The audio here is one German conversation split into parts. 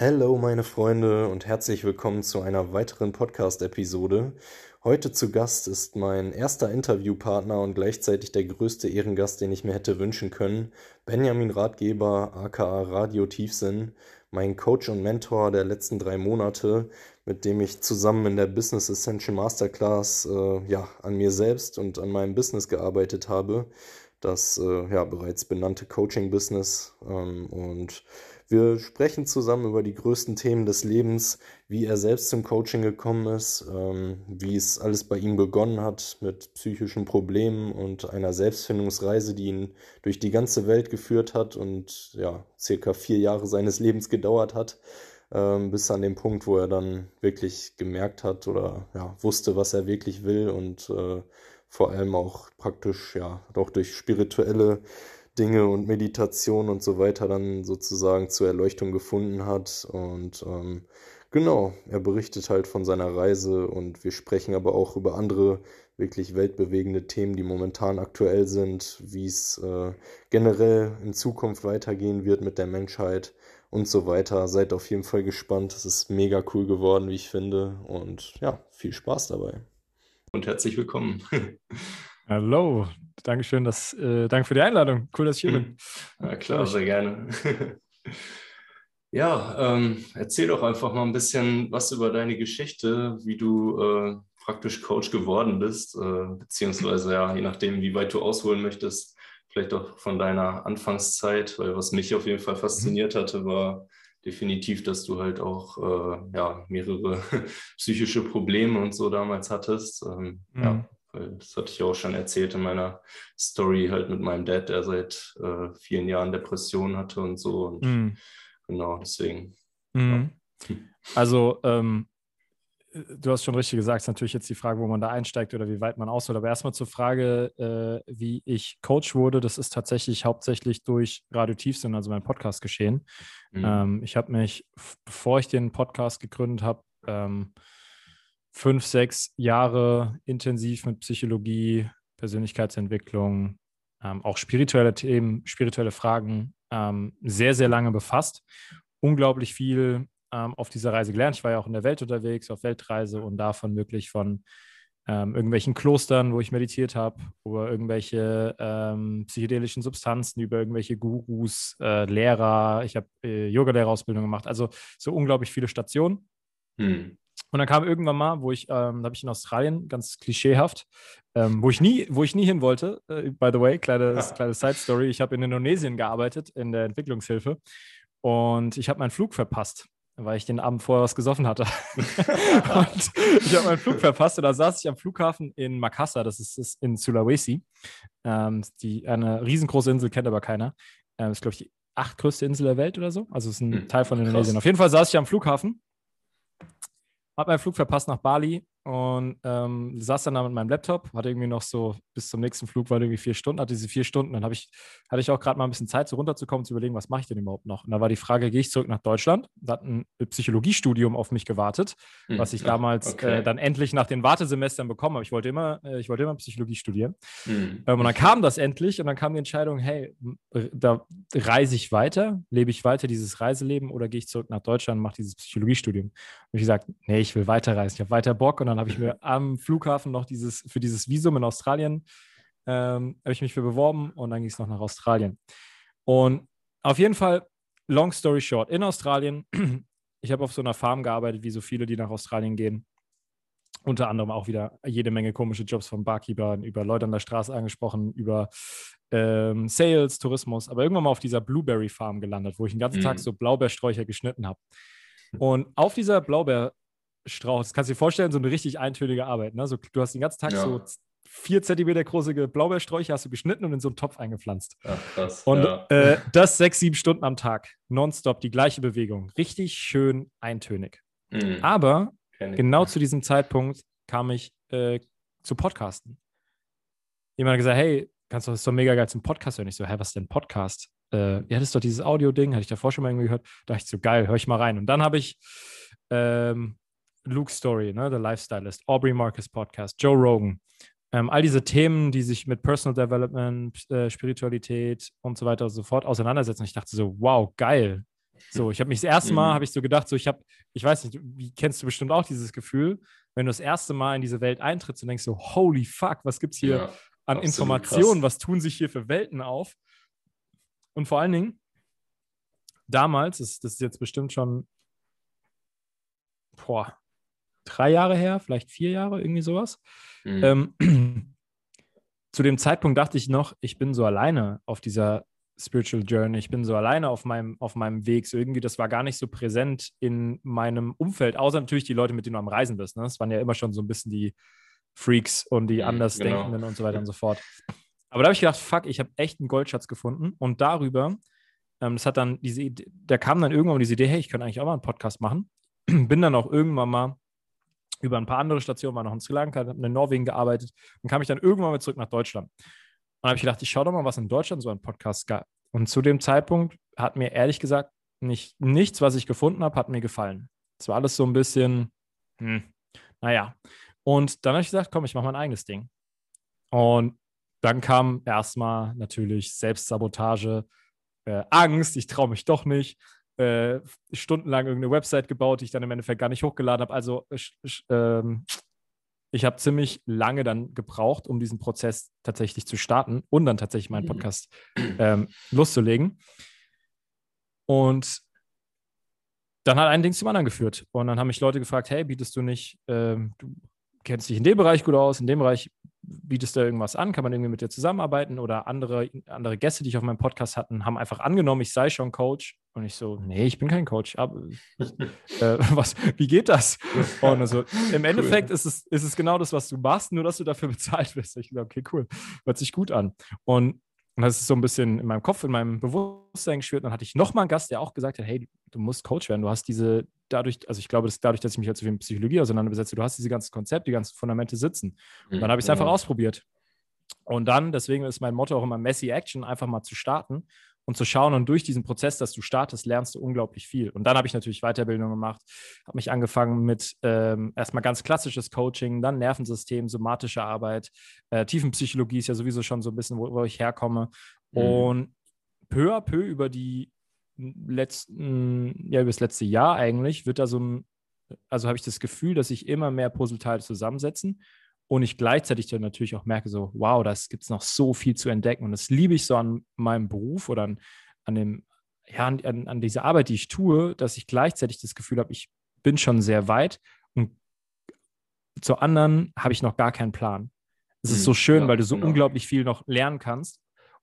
Hallo meine Freunde und herzlich willkommen zu einer weiteren Podcast-Episode. Heute zu Gast ist mein erster Interviewpartner und gleichzeitig der größte Ehrengast, den ich mir hätte wünschen können, Benjamin Ratgeber, aka Radio Tiefsinn, mein Coach und Mentor der letzten drei Monate, mit dem ich zusammen in der Business Essential Masterclass äh, ja, an mir selbst und an meinem Business gearbeitet habe. Das äh, ja, bereits benannte Coaching-Business ähm, und wir sprechen zusammen über die größten Themen des Lebens, wie er selbst zum Coaching gekommen ist, ähm, wie es alles bei ihm begonnen hat mit psychischen Problemen und einer Selbstfindungsreise, die ihn durch die ganze Welt geführt hat und ja, circa vier Jahre seines Lebens gedauert hat, bis an den Punkt, wo er dann wirklich gemerkt hat oder ja, wusste, was er wirklich will und äh, vor allem auch praktisch ja doch durch spirituelle Dinge und Meditation und so weiter dann sozusagen zur Erleuchtung gefunden hat. Und ähm, genau, er berichtet halt von seiner Reise und wir sprechen aber auch über andere wirklich weltbewegende Themen, die momentan aktuell sind, wie es äh, generell in Zukunft weitergehen wird mit der Menschheit und so weiter. Seid auf jeden Fall gespannt. Es ist mega cool geworden, wie ich finde. Und ja, viel Spaß dabei. Und herzlich willkommen. Hallo, Dankeschön, dass, äh, danke für die Einladung. Cool, dass ich hier bin. Ja, klar, sehr gerne. ja, ähm, erzähl doch einfach mal ein bisschen was über deine Geschichte, wie du äh, praktisch Coach geworden bist, äh, beziehungsweise ja, je nachdem, wie weit du ausholen möchtest, vielleicht auch von deiner Anfangszeit, weil was mich auf jeden Fall fasziniert hatte, war definitiv, dass du halt auch äh, ja, mehrere psychische Probleme und so damals hattest. Ähm, mhm. Ja, weil das hatte ich ja auch schon erzählt in meiner Story halt mit meinem Dad, der seit äh, vielen Jahren Depressionen hatte und so. Und mm. genau, deswegen. Mm. Ja. Also, ähm, du hast schon richtig gesagt, es ist natürlich jetzt die Frage, wo man da einsteigt oder wie weit man ausholt. Aber erstmal zur Frage, äh, wie ich Coach wurde, das ist tatsächlich hauptsächlich durch Radio Tiefsinn, also mein Podcast, geschehen. Mm. Ähm, ich habe mich, bevor ich den Podcast gegründet habe, ähm, fünf, sechs Jahre intensiv mit Psychologie, Persönlichkeitsentwicklung, ähm, auch spirituelle Themen, spirituelle Fragen ähm, sehr, sehr lange befasst. Unglaublich viel ähm, auf dieser Reise gelernt. Ich war ja auch in der Welt unterwegs, auf Weltreise und davon wirklich von ähm, irgendwelchen Klostern, wo ich meditiert habe, über irgendwelche ähm, psychedelischen Substanzen, über irgendwelche Gurus, äh, Lehrer. Ich habe äh, Yoga-Lehrerausbildung gemacht. Also so unglaublich viele Stationen. Hm. Und dann kam irgendwann mal, wo ich, ähm, da habe ich in Australien, ganz klischeehaft, ähm, wo ich nie, wo ich nie hin wollte, äh, by the way, kleine, ja. kleine Side Story. Ich habe in Indonesien gearbeitet, in der Entwicklungshilfe. Und ich habe meinen Flug verpasst, weil ich den Abend vorher was gesoffen hatte. und ich habe meinen Flug verpasst und da saß ich am Flughafen in Makassar, das ist, ist in Sulawesi. Ähm, die, eine riesengroße Insel kennt aber keiner. Ähm, das ist, glaube ich, die achtgrößte Insel der Welt oder so. Also es ist ein hm, Teil von Indonesien. Krass. Auf jeden Fall saß ich am Flughafen habe meinen Flug verpasst nach Bali und ähm, saß dann da mit meinem Laptop, hatte irgendwie noch so bis zum nächsten Flug war irgendwie vier Stunden, hatte diese vier Stunden, dann ich, hatte ich auch gerade mal ein bisschen Zeit, so runterzukommen, zu überlegen, was mache ich denn überhaupt noch? Und da war die Frage, gehe ich zurück nach Deutschland? Da hat ein Psychologiestudium auf mich gewartet, hm, was ich damals okay. äh, dann endlich nach den Wartesemestern bekommen habe. Ich wollte immer, äh, ich wollte immer Psychologie studieren. Hm. Ähm, und dann kam das endlich und dann kam die Entscheidung, hey, da reise ich weiter, lebe ich weiter dieses Reiseleben oder gehe ich zurück nach Deutschland und mache dieses Psychologiestudium? Und ich gesagt, nee, ich will weiterreisen, ich habe weiter Bock und dann habe ich mir am Flughafen noch dieses, für dieses Visum in Australien, ähm, habe ich mich für beworben und dann ging es noch nach Australien. Und auf jeden Fall, long story short, in Australien, ich habe auf so einer Farm gearbeitet, wie so viele, die nach Australien gehen. Unter anderem auch wieder jede Menge komische Jobs von Barkeepern, über Leute an der Straße angesprochen, über ähm, Sales, Tourismus, aber irgendwann mal auf dieser Blueberry Farm gelandet, wo ich den ganzen mhm. Tag so Blaubeersträucher geschnitten habe. Und auf dieser Blaubeer, Strauch. Das kannst du dir vorstellen, so eine richtig eintönige Arbeit. Ne? So, du hast den ganzen Tag ja. so vier Zentimeter große Blaubeersträucher hast du geschnitten und in so einen Topf eingepflanzt. Ach, krass. Und ja. äh, das sechs, sieben Stunden am Tag. Nonstop, die gleiche Bewegung. Richtig schön eintönig. Mhm. Aber genau zu diesem Zeitpunkt kam ich äh, zu Podcasten. Jemand hat gesagt, hey, kannst du das ist doch mega geil zum Podcast hören. Ich so, hä, was ist denn Podcast? Äh, ja, das ist doch dieses Audio-Ding, hatte ich davor schon mal irgendwie gehört. Da dachte ich so, geil, hör ich mal rein. Und dann habe ich ähm, Luke Story, ne, The Lifestylist, Aubrey Marcus Podcast, Joe Rogan, ähm, all diese Themen, die sich mit Personal Development, äh, Spiritualität und so weiter und so fort auseinandersetzen. Ich dachte so, wow, geil. So, ich habe mich das erste Mal, mhm. habe ich so gedacht, so ich habe, ich weiß nicht, wie kennst du bestimmt auch dieses Gefühl, wenn du das erste Mal in diese Welt eintrittst und denkst so, holy fuck, was gibt es hier ja, an Informationen, krass. was tun sich hier für Welten auf? Und vor allen Dingen, damals, das, das ist jetzt bestimmt schon, boah, drei Jahre her, vielleicht vier Jahre, irgendwie sowas. Mhm. Ähm, zu dem Zeitpunkt dachte ich noch, ich bin so alleine auf dieser Spiritual Journey, ich bin so alleine auf meinem, auf meinem Weg. So irgendwie, das war gar nicht so präsent in meinem Umfeld, außer natürlich die Leute, mit denen du am Reisen bist. Ne? Das waren ja immer schon so ein bisschen die Freaks und die mhm, Andersdenkenden genau. und so weiter und so fort. Aber da habe ich gedacht, fuck, ich habe echt einen Goldschatz gefunden und darüber, ähm, das hat dann diese Idee, da kam dann irgendwann diese Idee, hey, ich könnte eigentlich auch mal einen Podcast machen. bin dann auch irgendwann mal über ein paar andere Stationen, war noch in Sri Lanka, habe in Norwegen gearbeitet und kam ich dann irgendwann mal zurück nach Deutschland. Und habe ich gedacht, ich schaue doch mal, was in Deutschland so ein Podcast gab. Und zu dem Zeitpunkt hat mir ehrlich gesagt nicht, nichts, was ich gefunden habe, hat mir gefallen. Es war alles so ein bisschen, hm, naja. Und dann habe ich gesagt, komm, ich mache mein eigenes Ding. Und dann kam erstmal natürlich Selbstsabotage, äh, Angst, ich traue mich doch nicht äh, stundenlang irgendeine Website gebaut, die ich dann im Endeffekt gar nicht hochgeladen habe. Also ähm, ich habe ziemlich lange dann gebraucht, um diesen Prozess tatsächlich zu starten und dann tatsächlich meinen mhm. Podcast ähm, loszulegen. Und dann hat ein Ding zum anderen geführt. Und dann haben mich Leute gefragt, hey, bietest du nicht, ähm, du kennst dich in dem Bereich gut aus, in dem Bereich bietest du irgendwas an, kann man irgendwie mit dir zusammenarbeiten oder andere, andere Gäste, die ich auf meinem Podcast hatten, haben einfach angenommen, ich sei schon Coach und ich so, nee, ich bin kein Coach, aber äh, was, wie geht das? Und also im Endeffekt cool. ist, es, ist es genau das, was du machst, nur dass du dafür bezahlt wirst. Ich glaube, okay, cool, hört sich gut an. Und und das ist so ein bisschen in meinem Kopf, in meinem Bewusstsein geschwirrt. Dann hatte ich nochmal einen Gast, der auch gesagt hat: Hey, du musst Coach werden. Du hast diese, dadurch, also ich glaube, dass dadurch, dass ich mich halt so viel mit Psychologie auseinanderbesetze, du hast diese ganzen Konzepte, die ganzen Fundamente sitzen. Und dann habe ich es mhm. einfach ausprobiert. Und dann, deswegen ist mein Motto auch immer Messy Action, einfach mal zu starten und zu schauen. Und durch diesen Prozess, dass du startest, lernst du unglaublich viel. Und dann habe ich natürlich Weiterbildung gemacht, habe mich angefangen mit ähm, erstmal ganz klassisches Coaching, dann Nervensystem, somatische Arbeit, äh, Tiefenpsychologie ist ja sowieso schon so ein bisschen, wo, wo ich herkomme. Mhm. Und peu à peu über die letzten, ja, über das letzte Jahr eigentlich, wird da so ein, also habe ich das Gefühl, dass sich immer mehr Puzzleteile zusammensetzen und ich gleichzeitig dann natürlich auch merke, so, wow, das gibt es noch so viel zu entdecken. Und das liebe ich so an meinem Beruf oder an, an dem, ja, an, an dieser Arbeit, die ich tue, dass ich gleichzeitig das Gefühl habe, ich bin schon sehr weit und zur anderen habe ich noch gar keinen Plan. Es ist mhm, so schön, ja, weil du so genau. unglaublich viel noch lernen kannst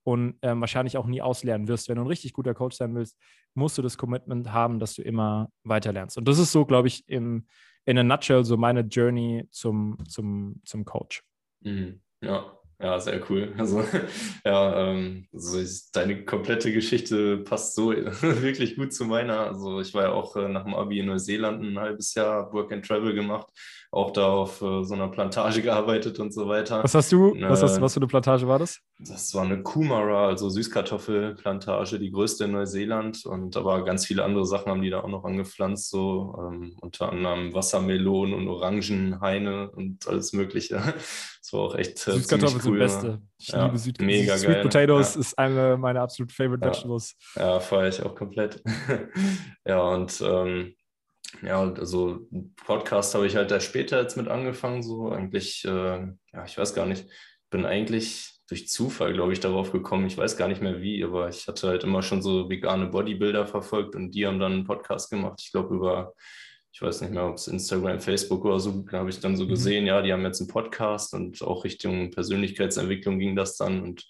und ähm, wahrscheinlich auch nie auslernen wirst. Wenn du ein richtig guter Coach sein willst, musst du das Commitment haben, dass du immer weiter lernst. Und das ist so, glaube ich, im, in a nutshell so meine Journey zum, zum, zum Coach. Mhm. Ja, ja, sehr cool. Also, ja, ähm, also deine komplette Geschichte passt so wirklich gut zu meiner. Also, ich war ja auch äh, nach dem Abi in Neuseeland ein halbes Jahr Work and Travel gemacht, auch da auf äh, so einer Plantage gearbeitet und so weiter. Was hast du, was, hast, was für eine Plantage war das? Das war eine Kumara, also Süßkartoffelplantage, die größte in Neuseeland. Und aber ganz viele andere Sachen haben die da auch noch angepflanzt, so ähm, unter anderem Wassermelonen und Orangenhaine und alles Mögliche. Das war auch echt äh, Süßkartoffeln cool. sind Beste. Ich ja, liebe Süd mega Sweet geil. Potatoes ja. ist eine meiner absolut favorite ja. Vegetables. Ja, feiere ich auch komplett. ja, und ähm, ja, also Podcast habe ich halt da später jetzt mit angefangen, so eigentlich, äh, ja, ich weiß gar nicht, bin eigentlich durch Zufall, glaube ich, darauf gekommen. Ich weiß gar nicht mehr wie, aber ich hatte halt immer schon so vegane Bodybuilder verfolgt und die haben dann einen Podcast gemacht. Ich glaube, über ich weiß nicht mehr, ob es Instagram, Facebook oder so, habe ich dann so mhm. gesehen, ja, die haben jetzt einen Podcast und auch Richtung Persönlichkeitsentwicklung ging das dann und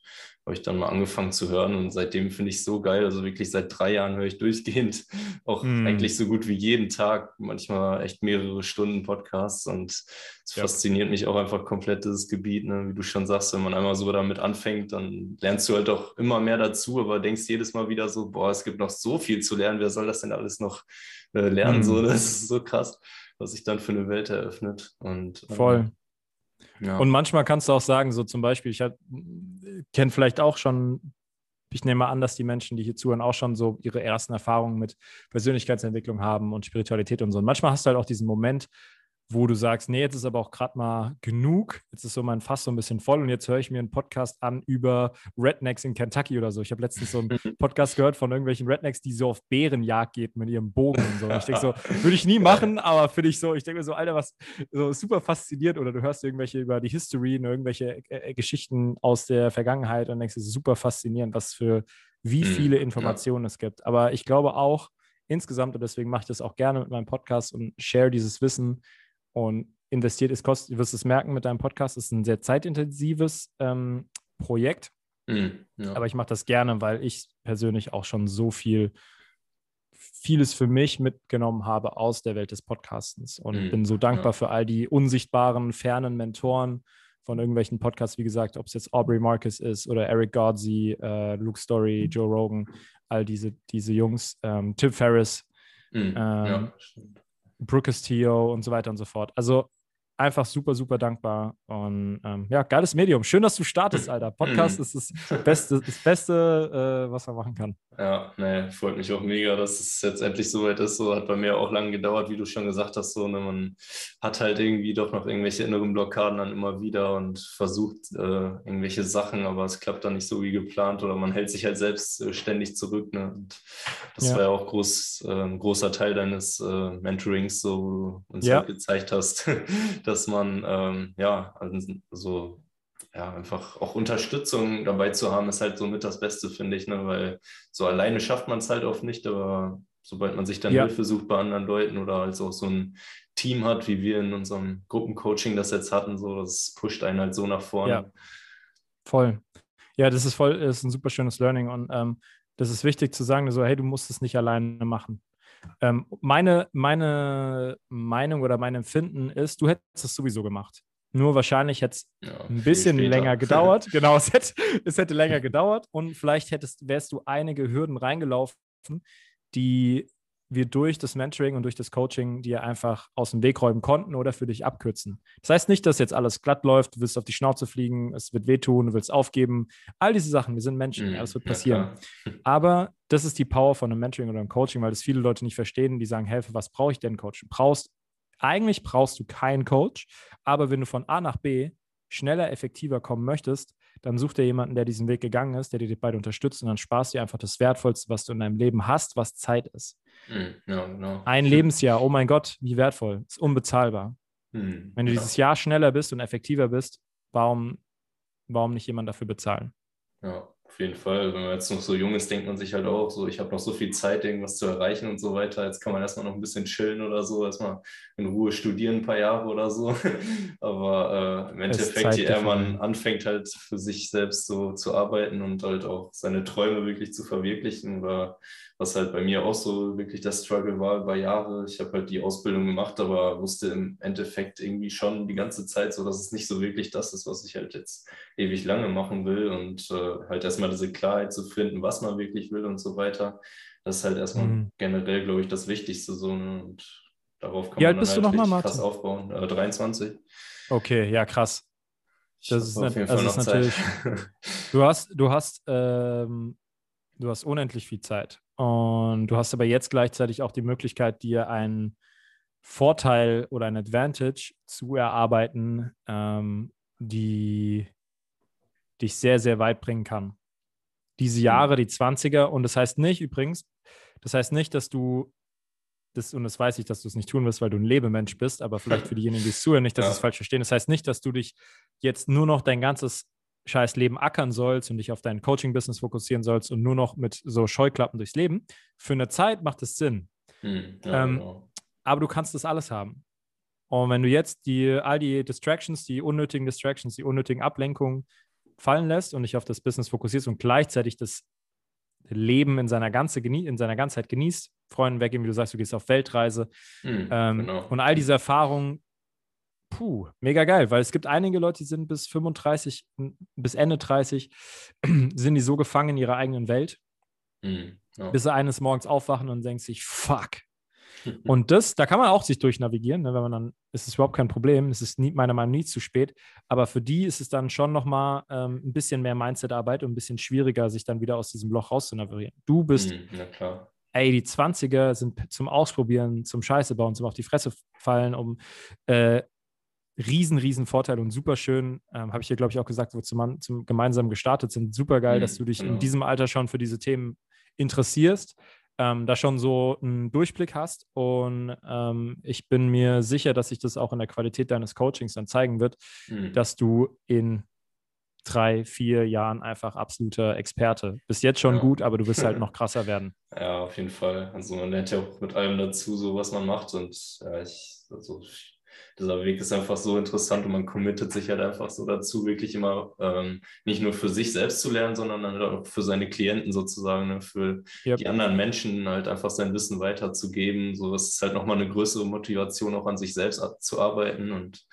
habe ich dann mal angefangen zu hören und seitdem finde ich es so geil. Also wirklich seit drei Jahren höre ich durchgehend, auch mm. eigentlich so gut wie jeden Tag, manchmal echt mehrere Stunden Podcasts und es ja. fasziniert mich auch einfach komplett dieses Gebiet, ne? wie du schon sagst, wenn man einmal so damit anfängt, dann lernst du halt auch immer mehr dazu, aber denkst jedes Mal wieder so, boah, es gibt noch so viel zu lernen, wer soll das denn alles noch äh, lernen? Mm. So, das ist so krass, was sich dann für eine Welt eröffnet und ähm, Voll. Und manchmal kannst du auch sagen, so zum Beispiel, ich kenne vielleicht auch schon, ich nehme an, dass die Menschen, die hier zuhören, auch schon so ihre ersten Erfahrungen mit Persönlichkeitsentwicklung haben und Spiritualität und so. Und manchmal hast du halt auch diesen Moment, wo du sagst, nee, jetzt ist aber auch gerade mal genug, jetzt ist so mein Fass so ein bisschen voll und jetzt höre ich mir einen Podcast an über Rednecks in Kentucky oder so. Ich habe letztens so einen Podcast gehört von irgendwelchen Rednecks, die so auf Bärenjagd geht mit ihrem Bogen und so. Und ich denke so, würde ich nie machen, aber finde ich so, ich denke mir so, Alter, was so super fasziniert oder du hörst irgendwelche über die History, irgendwelche äh, Geschichten aus der Vergangenheit und denkst, es ist super faszinierend, was für wie mhm, viele Informationen ja. es gibt. Aber ich glaube auch insgesamt, und deswegen mache ich das auch gerne mit meinem Podcast und share dieses Wissen, und investiert ist, kostet, du wirst es merken mit deinem Podcast, ist ein sehr zeitintensives ähm, Projekt. Mhm, ja. Aber ich mache das gerne, weil ich persönlich auch schon so viel, vieles für mich mitgenommen habe aus der Welt des Podcastens und mhm, bin so dankbar ja. für all die unsichtbaren, fernen Mentoren von irgendwelchen Podcasts, wie gesagt, ob es jetzt Aubrey Marcus ist oder Eric Godsey, äh, Luke Story, mhm. Joe Rogan, all diese, diese Jungs, ähm, Tim Ferriss. Mhm, ähm, ja, Brooke Castillo und so weiter und so fort. Also einfach super, super dankbar. Und ähm, ja, geiles Medium. Schön, dass du startest, Alter. Podcast ist das Beste, das Beste äh, was man machen kann. Ja, ne, freut mich auch mega, dass es jetzt endlich soweit ist. So hat bei mir auch lange gedauert, wie du schon gesagt hast. So, ne, man hat halt irgendwie doch noch irgendwelche inneren Blockaden dann immer wieder und versucht äh, irgendwelche Sachen, aber es klappt dann nicht so wie geplant oder man hält sich halt selbst äh, ständig zurück. Ne? Und das ja. war ja auch groß, ein großer Teil deines äh, Mentorings, so wo du uns ja. halt gezeigt hast, dass man ähm, ja also ja, einfach auch Unterstützung dabei zu haben, ist halt somit das Beste, finde ich, ne? weil so alleine schafft man es halt oft nicht, aber sobald man sich dann ja. Hilfe sucht bei anderen Leuten oder also auch so ein Team hat, wie wir in unserem Gruppencoaching das jetzt hatten, so das pusht einen halt so nach vorne. Ja, voll. Ja, das ist voll, ist ein super schönes Learning und ähm, das ist wichtig zu sagen, so, hey, du musst es nicht alleine machen. Ähm, meine, meine Meinung oder mein Empfinden ist, du hättest es sowieso gemacht. Nur wahrscheinlich hätte es ja, ein bisschen länger gedauert. genau, es hätte, es hätte länger gedauert und vielleicht hättest, wärst du einige Hürden reingelaufen, die wir durch das Mentoring und durch das Coaching dir einfach aus dem Weg räumen konnten oder für dich abkürzen. Das heißt nicht, dass jetzt alles glatt läuft, du wirst auf die Schnauze fliegen, es wird wehtun, du willst aufgeben. All diese Sachen, wir sind Menschen, das wird passieren. Ja, Aber das ist die Power von einem Mentoring oder einem Coaching, weil das viele Leute nicht verstehen, die sagen, helfe, was brauche ich denn, Coach? Du brauchst, eigentlich brauchst du keinen Coach, aber wenn du von A nach B schneller, effektiver kommen möchtest, dann such dir jemanden, der diesen Weg gegangen ist, der dir beide unterstützt und dann sparst du dir einfach das Wertvollste, was du in deinem Leben hast, was Zeit ist. Mm, no, no. Ein Lebensjahr, oh mein Gott, wie wertvoll, ist unbezahlbar. Mm, Wenn du ja. dieses Jahr schneller bist und effektiver bist, warum, warum nicht jemand dafür bezahlen? Ja, auf jeden Fall. Wenn man jetzt noch so jung ist, denkt man sich halt auch so, ich habe noch so viel Zeit, irgendwas zu erreichen und so weiter. Jetzt kann man erstmal noch ein bisschen chillen oder so, erstmal in Ruhe studieren ein paar Jahre oder so. Aber äh, im Endeffekt, je eher man anfängt halt für sich selbst so zu arbeiten und halt auch seine Träume wirklich zu verwirklichen oder was halt bei mir auch so wirklich das Struggle war über Jahre. Ich habe halt die Ausbildung gemacht, aber wusste im Endeffekt irgendwie schon die ganze Zeit so, dass es nicht so wirklich das ist, was ich halt jetzt ewig lange machen will und äh, halt erstmal diese Klarheit zu finden, was man wirklich will und so weiter. Das ist halt erstmal mhm. generell, glaube ich, das Wichtigste so ne? und darauf kann Wie man dann halt du noch mal, krass aufbauen. Äh, 23. Okay, ja, krass. Das ist, nicht, das ist natürlich. du hast, du hast, ähm, du hast unendlich viel Zeit. Und du hast aber jetzt gleichzeitig auch die Möglichkeit, dir einen Vorteil oder ein Advantage zu erarbeiten, ähm, die dich sehr, sehr weit bringen kann. Diese Jahre, die 20er, und das heißt nicht übrigens, das heißt nicht, dass du das, und das weiß ich, dass du es nicht tun wirst, weil du ein Lebemensch bist, aber vielleicht für diejenigen, die es zuhören, nicht, dass sie ja. es falsch verstehen. Das heißt nicht, dass du dich jetzt nur noch dein ganzes scheiß Leben ackern sollst und dich auf dein Coaching-Business fokussieren sollst und nur noch mit so Scheuklappen durchs Leben. Für eine Zeit macht es Sinn. Hm, ja, ähm, genau. Aber du kannst das alles haben. Und wenn du jetzt die, all die Distractions, die unnötigen Distractions, die unnötigen Ablenkungen fallen lässt und dich auf das Business fokussierst und gleichzeitig das Leben in seiner, ganze, in seiner Ganzheit genießt, Freunden weggehen, wie du sagst, du gehst auf Weltreise hm, ähm, genau. und all diese Erfahrungen puh, mega geil, weil es gibt einige Leute, die sind bis 35, bis Ende 30, sind die so gefangen in ihrer eigenen Welt, mhm, ja. bis sie eines Morgens aufwachen und denken sich, fuck. und das, da kann man auch sich durchnavigieren, ne, wenn man dann, ist es überhaupt kein Problem, es ist nie, meiner Meinung nach nie zu spät, aber für die ist es dann schon nochmal ähm, ein bisschen mehr Mindset-Arbeit und ein bisschen schwieriger, sich dann wieder aus diesem Loch rauszunavigieren. Du bist mhm, ey, die 20er sind zum Ausprobieren, zum Scheiße bauen, zum auf die Fresse fallen, um äh, riesen, riesen Vorteil und super schön, ähm, habe ich hier, glaube ich, auch gesagt, wo zum, zum gemeinsam gestartet sind. Super geil, mhm, dass du dich genau. in diesem Alter schon für diese Themen interessierst, ähm, da schon so einen Durchblick hast. Und ähm, ich bin mir sicher, dass sich das auch in der Qualität deines Coachings dann zeigen wird, mhm. dass du in drei, vier Jahren einfach absoluter Experte. Bis jetzt schon ja. gut, aber du wirst halt noch krasser werden. Ja, auf jeden Fall. Also man lernt ja auch mit allem dazu, so was man macht. Und ja, ich, also dieser Weg ist einfach so interessant und man committet sich halt einfach so dazu, wirklich immer ähm, nicht nur für sich selbst zu lernen, sondern dann auch für seine Klienten sozusagen, ne, für yep. die anderen Menschen halt einfach sein Wissen weiterzugeben. So das ist halt nochmal eine größere Motivation, auch an sich selbst zu arbeiten und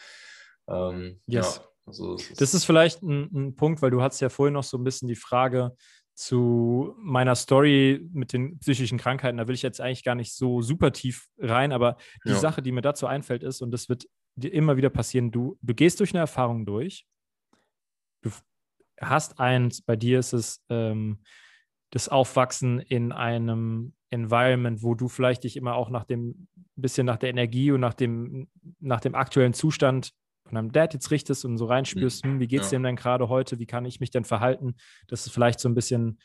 ähm, yes. ja. Also, das ist vielleicht ein, ein Punkt, weil du hast ja vorhin noch so ein bisschen die Frage, zu meiner Story mit den psychischen Krankheiten, da will ich jetzt eigentlich gar nicht so super tief rein, aber die ja. Sache, die mir dazu einfällt, ist, und das wird dir immer wieder passieren, du, du gehst durch eine Erfahrung durch, du hast eins, bei dir ist es ähm, das Aufwachsen in einem Environment, wo du vielleicht dich immer auch nach dem bisschen nach der Energie und nach dem, nach dem aktuellen Zustand von deinem Dad jetzt richtest und so reinspürst, mhm. hm, wie geht es ja. dem denn gerade heute, wie kann ich mich denn verhalten, dass es vielleicht so ein bisschen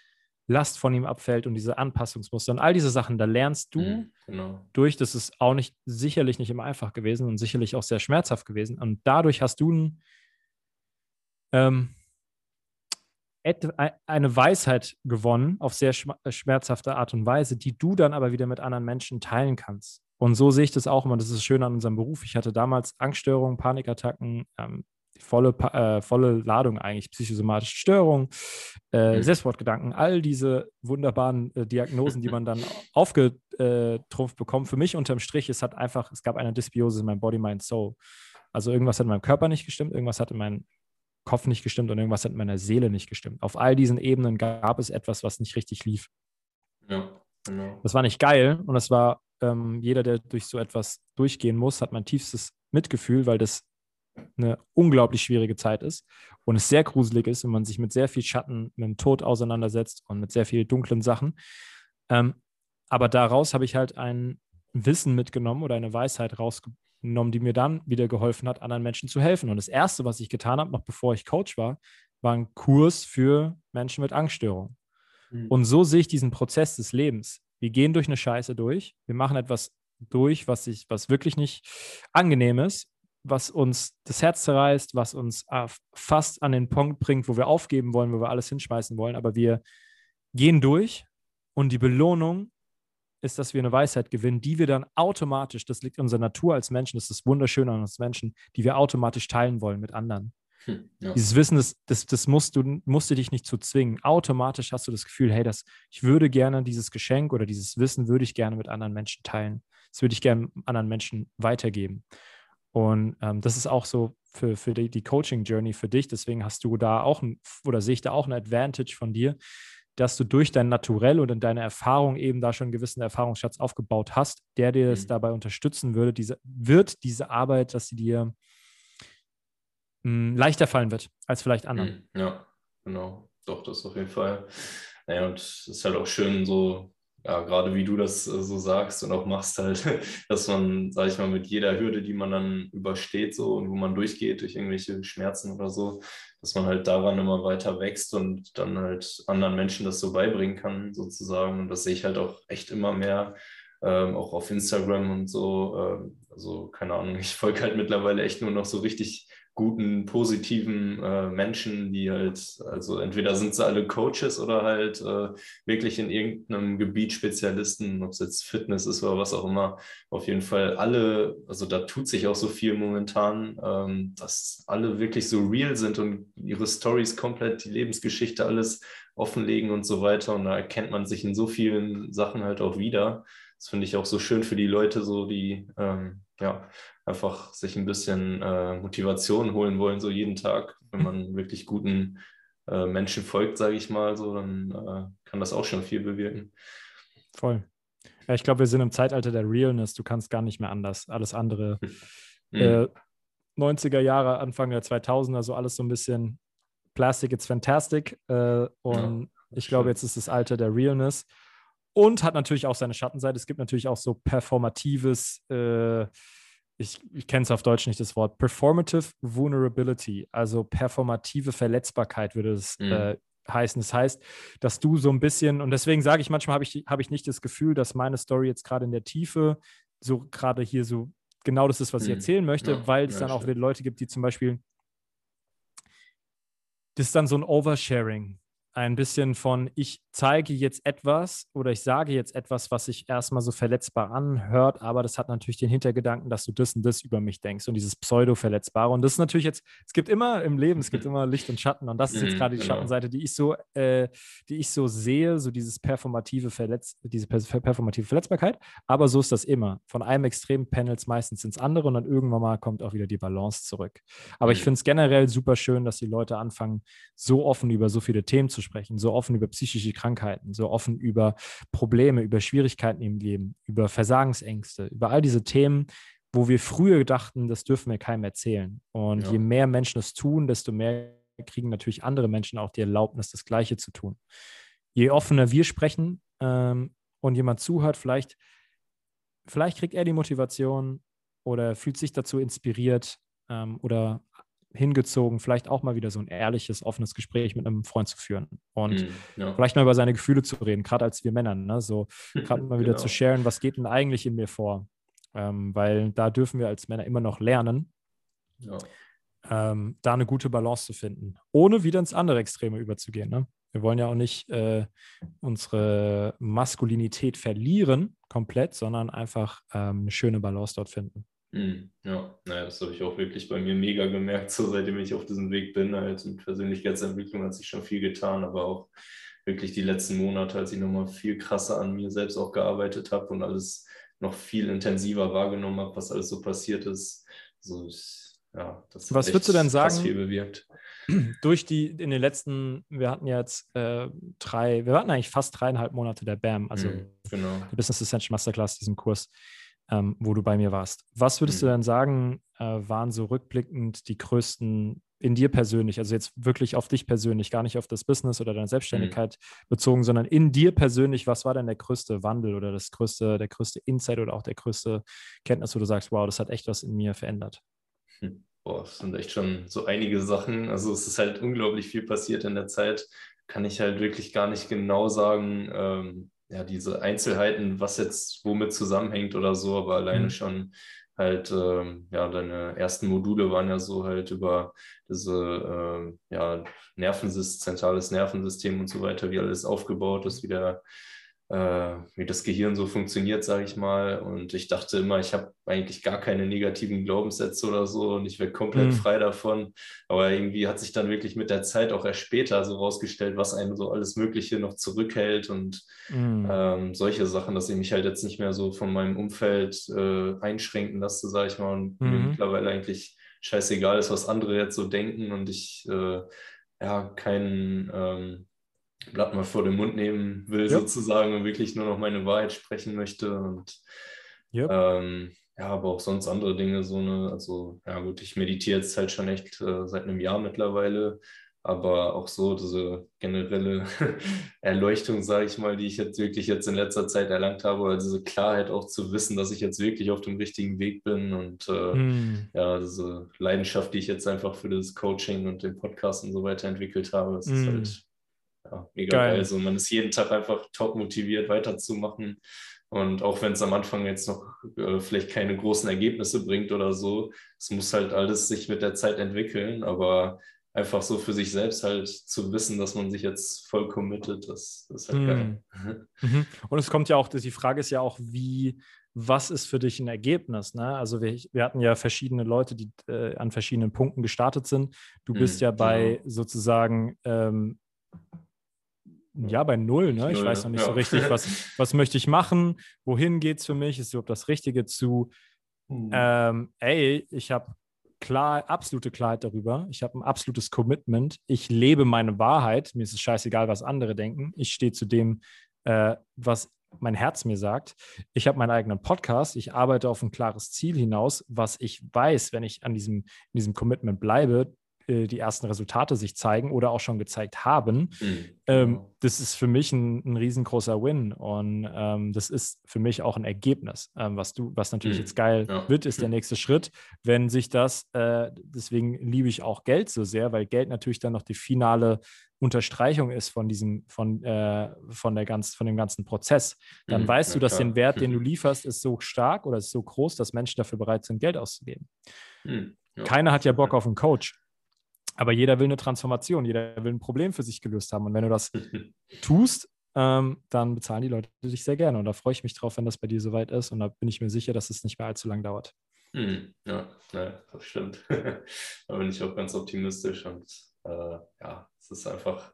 Last von ihm abfällt und diese Anpassungsmuster und all diese Sachen, da lernst du mhm, genau. durch, das ist auch nicht, sicherlich nicht immer einfach gewesen und sicherlich auch sehr schmerzhaft gewesen und dadurch hast du ein, ähm, eine Weisheit gewonnen auf sehr schmerzhafte Art und Weise, die du dann aber wieder mit anderen Menschen teilen kannst. Und so sehe ich das auch immer. Das ist schön an unserem Beruf. Ich hatte damals Angststörungen, Panikattacken, ähm, volle, äh, volle Ladung eigentlich, psychosomatische Störungen, äh, mhm. Selbstmordgedanken, all diese wunderbaren äh, Diagnosen, die man dann aufgetrumpft bekommt. Für mich unterm Strich, es hat einfach, es gab eine Dysbiose in meinem Body, Mind, Soul. Also irgendwas hat in meinem Körper nicht gestimmt, irgendwas hat in meinem Kopf nicht gestimmt und irgendwas hat in meiner Seele nicht gestimmt. Auf all diesen Ebenen gab es etwas, was nicht richtig lief. Ja, genau. Das war nicht geil und das war ähm, jeder, der durch so etwas durchgehen muss, hat mein tiefstes Mitgefühl, weil das eine unglaublich schwierige Zeit ist und es sehr gruselig ist, wenn man sich mit sehr viel Schatten, mit dem Tod auseinandersetzt und mit sehr vielen dunklen Sachen. Ähm, aber daraus habe ich halt ein Wissen mitgenommen oder eine Weisheit rausgenommen, die mir dann wieder geholfen hat, anderen Menschen zu helfen. Und das Erste, was ich getan habe, noch bevor ich Coach war, war ein Kurs für Menschen mit Angststörungen. Mhm. Und so sehe ich diesen Prozess des Lebens. Wir gehen durch eine Scheiße durch. Wir machen etwas durch, was, ich, was wirklich nicht angenehm ist, was uns das Herz zerreißt, was uns äh, fast an den Punkt bringt, wo wir aufgeben wollen, wo wir alles hinschmeißen wollen. Aber wir gehen durch und die Belohnung ist, dass wir eine Weisheit gewinnen, die wir dann automatisch, das liegt in unserer Natur als Menschen, das ist das Wunderschöne an uns Menschen, die wir automatisch teilen wollen mit anderen. Hm, ja. Dieses Wissen, das, das, das musst du, musst du dich nicht zu zwingen. Automatisch hast du das Gefühl, hey, das, ich würde gerne dieses Geschenk oder dieses Wissen würde ich gerne mit anderen Menschen teilen. Das würde ich gerne anderen Menschen weitergeben. Und ähm, das ist auch so für, für die, die Coaching-Journey für dich. Deswegen hast du da auch, ein, oder sehe ich da auch ein Advantage von dir, dass du durch dein Naturell und in deiner Erfahrung eben da schon einen gewissen Erfahrungsschatz aufgebaut hast, der dir mhm. dabei unterstützen würde, diese, wird diese Arbeit, dass sie dir mh, leichter fallen wird als vielleicht anderen. Hm, ja, genau. Doch, das auf jeden Fall. Naja, und es ist halt auch schön, so, ja, gerade wie du das äh, so sagst und auch machst, halt, dass man, sag ich mal, mit jeder Hürde, die man dann übersteht, so und wo man durchgeht durch irgendwelche Schmerzen oder so, dass man halt daran immer weiter wächst und dann halt anderen Menschen das so beibringen kann, sozusagen. Und das sehe ich halt auch echt immer mehr, ähm, auch auf Instagram und so. Ähm, also, keine Ahnung, ich folge halt mittlerweile echt nur noch so richtig guten, positiven äh, Menschen, die halt, also entweder sind sie alle Coaches oder halt äh, wirklich in irgendeinem Gebiet Spezialisten, ob es jetzt Fitness ist oder was auch immer. Auf jeden Fall alle, also da tut sich auch so viel momentan, ähm, dass alle wirklich so real sind und ihre Stories komplett, die Lebensgeschichte, alles offenlegen und so weiter. Und da erkennt man sich in so vielen Sachen halt auch wieder. Das finde ich auch so schön für die Leute, so die ähm, ja, einfach sich ein bisschen äh, Motivation holen wollen, so jeden Tag. Wenn man wirklich guten äh, Menschen folgt, sage ich mal, so, dann äh, kann das auch schon viel bewirken. Voll. Ja, ich glaube, wir sind im Zeitalter der Realness. Du kannst gar nicht mehr anders. Alles andere. Mhm. 90er Jahre, Anfang der 2000er, so alles so ein bisschen Plastic, it's fantastic. Äh, und ja, ich glaube, jetzt ist das Alter der Realness. Und hat natürlich auch seine Schattenseite. Es gibt natürlich auch so performatives, äh, ich, ich kenne es auf Deutsch nicht das Wort, Performative Vulnerability, also performative Verletzbarkeit würde es mhm. äh, heißen. Das heißt, dass du so ein bisschen, und deswegen sage ich manchmal, habe ich, hab ich nicht das Gefühl, dass meine Story jetzt gerade in der Tiefe so gerade hier so genau das ist, was ich mhm. erzählen möchte, ja, weil es ja, dann auch wieder Leute gibt, die zum Beispiel, das ist dann so ein Oversharing ein bisschen von, ich zeige jetzt etwas oder ich sage jetzt etwas, was sich erstmal so verletzbar anhört, aber das hat natürlich den Hintergedanken, dass du das und das über mich denkst und dieses Pseudo-Verletzbare. Und das ist natürlich jetzt, es gibt immer im Leben, es gibt immer Licht und Schatten und das ist jetzt mhm, gerade die genau. Schattenseite, die ich so, äh, die ich so sehe, so dieses performative Verletz, diese performative Verletzbarkeit. Aber so ist das immer. Von einem Extrem Panels meistens ins andere und dann irgendwann mal kommt auch wieder die Balance zurück. Aber ich mhm. finde es generell super schön, dass die Leute anfangen, so offen über so viele Themen zu sprechen, so offen über psychische Krankheiten, so offen über Probleme, über Schwierigkeiten im Leben, über Versagensängste, über all diese Themen, wo wir früher dachten, das dürfen wir keinem erzählen. Und ja. je mehr Menschen es tun, desto mehr kriegen natürlich andere Menschen auch die Erlaubnis, das Gleiche zu tun. Je offener wir sprechen ähm, und jemand zuhört, vielleicht, vielleicht kriegt er die Motivation oder fühlt sich dazu inspiriert ähm, oder hingezogen, vielleicht auch mal wieder so ein ehrliches, offenes Gespräch mit einem Freund zu führen und mm, ja. vielleicht mal über seine Gefühle zu reden, gerade als wir Männer, ne? so gerade mal wieder genau. zu sharen, was geht denn eigentlich in mir vor, ähm, weil da dürfen wir als Männer immer noch lernen, ja. ähm, da eine gute Balance zu finden, ohne wieder ins andere Extreme überzugehen. Ne? Wir wollen ja auch nicht äh, unsere Maskulinität verlieren komplett, sondern einfach ähm, eine schöne Balance dort finden. Mhm. Ja, naja, das habe ich auch wirklich bei mir mega gemerkt, so seitdem ich auf diesem Weg bin. Halt mit Persönlichkeitsentwicklung hat sich schon viel getan, aber auch wirklich die letzten Monate, als ich nochmal viel krasser an mir selbst auch gearbeitet habe und alles noch viel intensiver wahrgenommen habe, was alles so passiert ist. So, ich, ja, das was würdest du denn sagen? Viel bewirkt. Durch die in den letzten, wir hatten jetzt äh, drei, wir hatten eigentlich fast dreieinhalb Monate der BAM, also mhm, genau. Business Essential Masterclass, diesen Kurs ähm, wo du bei mir warst. Was würdest mhm. du denn sagen, äh, waren so rückblickend die größten in dir persönlich, also jetzt wirklich auf dich persönlich, gar nicht auf das Business oder deine mhm. Selbstständigkeit mhm. bezogen, sondern in dir persönlich, was war denn der größte Wandel oder das größte, der größte Insight oder auch der größte Kenntnis, wo du sagst, wow, das hat echt was in mir verändert? Hm. Boah, das sind echt schon so einige Sachen. Also es ist halt unglaublich viel passiert in der Zeit. Kann ich halt wirklich gar nicht genau sagen, ähm, ja, diese Einzelheiten, was jetzt womit zusammenhängt oder so, aber alleine mhm. schon halt, ähm, ja, deine ersten Module waren ja so halt über diese, ähm, ja, Nervensystem, zentrales Nervensystem und so weiter, wie alles aufgebaut ist, wie der äh, wie das Gehirn so funktioniert, sage ich mal. Und ich dachte immer, ich habe eigentlich gar keine negativen Glaubenssätze oder so und ich werde komplett mhm. frei davon. Aber irgendwie hat sich dann wirklich mit der Zeit auch erst später so rausgestellt, was einen so alles Mögliche noch zurückhält und mhm. ähm, solche Sachen, dass ich mich halt jetzt nicht mehr so von meinem Umfeld äh, einschränken lasse, sage ich mal. Und mhm. mir mittlerweile eigentlich scheißegal ist, was andere jetzt so denken und ich äh, ja keinen ähm, Blatt mal vor den Mund nehmen will, ja. sozusagen, und wirklich nur noch meine Wahrheit sprechen möchte. Und ja. Ähm, ja, aber auch sonst andere Dinge, so eine, also ja gut, ich meditiere jetzt halt schon echt äh, seit einem Jahr mittlerweile, aber auch so diese generelle Erleuchtung, sage ich mal, die ich jetzt wirklich jetzt in letzter Zeit erlangt habe, oder diese Klarheit auch zu wissen, dass ich jetzt wirklich auf dem richtigen Weg bin und äh, mm. ja, diese Leidenschaft, die ich jetzt einfach für das Coaching und den Podcast und so weiter entwickelt habe, das mm. ist halt ja, mega geil. geil. Also man ist jeden Tag einfach top motiviert, weiterzumachen. Und auch wenn es am Anfang jetzt noch äh, vielleicht keine großen Ergebnisse bringt oder so, es muss halt alles sich mit der Zeit entwickeln, aber einfach so für sich selbst halt zu wissen, dass man sich jetzt voll committet, das, das ist halt geil. Mhm. Und es kommt ja auch, die Frage ist ja auch, wie, was ist für dich ein Ergebnis? Ne? Also wir, wir hatten ja verschiedene Leute, die äh, an verschiedenen Punkten gestartet sind. Du bist mhm, ja bei genau. sozusagen ähm, ja, bei null. Ne? Ich weiß noch nicht ja. so richtig, was, was möchte ich machen, wohin geht es für mich, ist überhaupt das Richtige zu, mhm. ähm, ey, ich habe klar, absolute Klarheit darüber, ich habe ein absolutes Commitment, ich lebe meine Wahrheit, mir ist es scheißegal, was andere denken, ich stehe zu dem, äh, was mein Herz mir sagt. Ich habe meinen eigenen Podcast, ich arbeite auf ein klares Ziel hinaus, was ich weiß, wenn ich an diesem, in diesem Commitment bleibe, äh, die ersten Resultate sich zeigen oder auch schon gezeigt haben, mhm. ähm, genau. das ist für mich ein, ein riesengroßer Win. Und ähm, das ist für mich auch ein Ergebnis. Ähm, was du, was natürlich mhm. jetzt geil ja. wird, ist der nächste Schritt, wenn sich das, äh, deswegen liebe ich auch Geld so sehr, weil Geld natürlich dann noch die finale Unterstreichung ist von diesem, von, äh, von, der ganz, von dem ganzen Prozess, dann mhm, weißt du, dass klar. den Wert, den du lieferst, ist so stark oder ist so groß, dass Menschen dafür bereit sind, Geld auszugeben. Mhm, ja. Keiner hat ja Bock auf einen Coach. Aber jeder will eine Transformation, jeder will ein Problem für sich gelöst haben. Und wenn du das tust, ähm, dann bezahlen die Leute dich sehr gerne. Und da freue ich mich drauf, wenn das bei dir soweit ist. Und da bin ich mir sicher, dass es nicht mehr allzu lang dauert. Hm, ja, ja, das stimmt. da bin ich auch ganz optimistisch und äh, ja, es ist einfach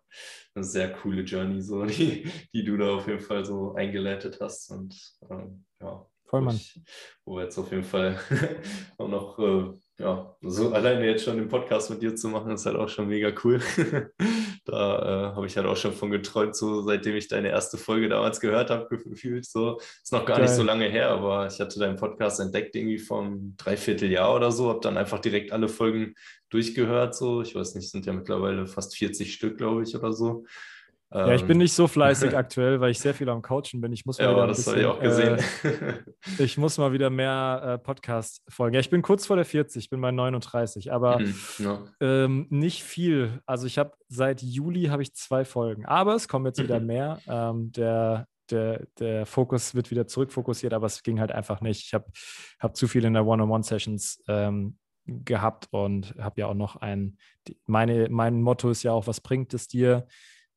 eine sehr coole Journey, so, die, die du da auf jeden Fall so eingeleitet hast. Und ähm, ja, Vollmann. Wo wir jetzt auf jeden Fall auch noch, äh, ja, so alleine jetzt schon den Podcast mit dir zu machen, ist halt auch schon mega cool. da äh, habe ich halt auch schon von geträumt, so seitdem ich deine erste Folge damals gehört habe, gefühlt. So, ist noch gar Geil. nicht so lange her, aber ich hatte deinen Podcast entdeckt irgendwie vom Dreivierteljahr oder so, habe dann einfach direkt alle Folgen durchgehört. So, ich weiß nicht, sind ja mittlerweile fast 40 Stück, glaube ich, oder so. Ja, ich bin ähm, nicht so fleißig aktuell, weil ich sehr viel am Coachen bin. Ich muss mal ja, wieder das habe ich auch gesehen. Äh, ich muss mal wieder mehr äh, Podcast folgen. Ja, ich bin kurz vor der 40, ich bin bei 39, aber mhm, ja. ähm, nicht viel. Also ich habe seit Juli habe ich zwei Folgen, aber es kommen jetzt wieder mhm. mehr. Ähm, der, der, der Fokus wird wieder zurückfokussiert, aber es ging halt einfach nicht. Ich habe hab zu viel in der One-on-One-Sessions ähm, gehabt und habe ja auch noch ein, meine, mein Motto ist ja auch, was bringt es dir?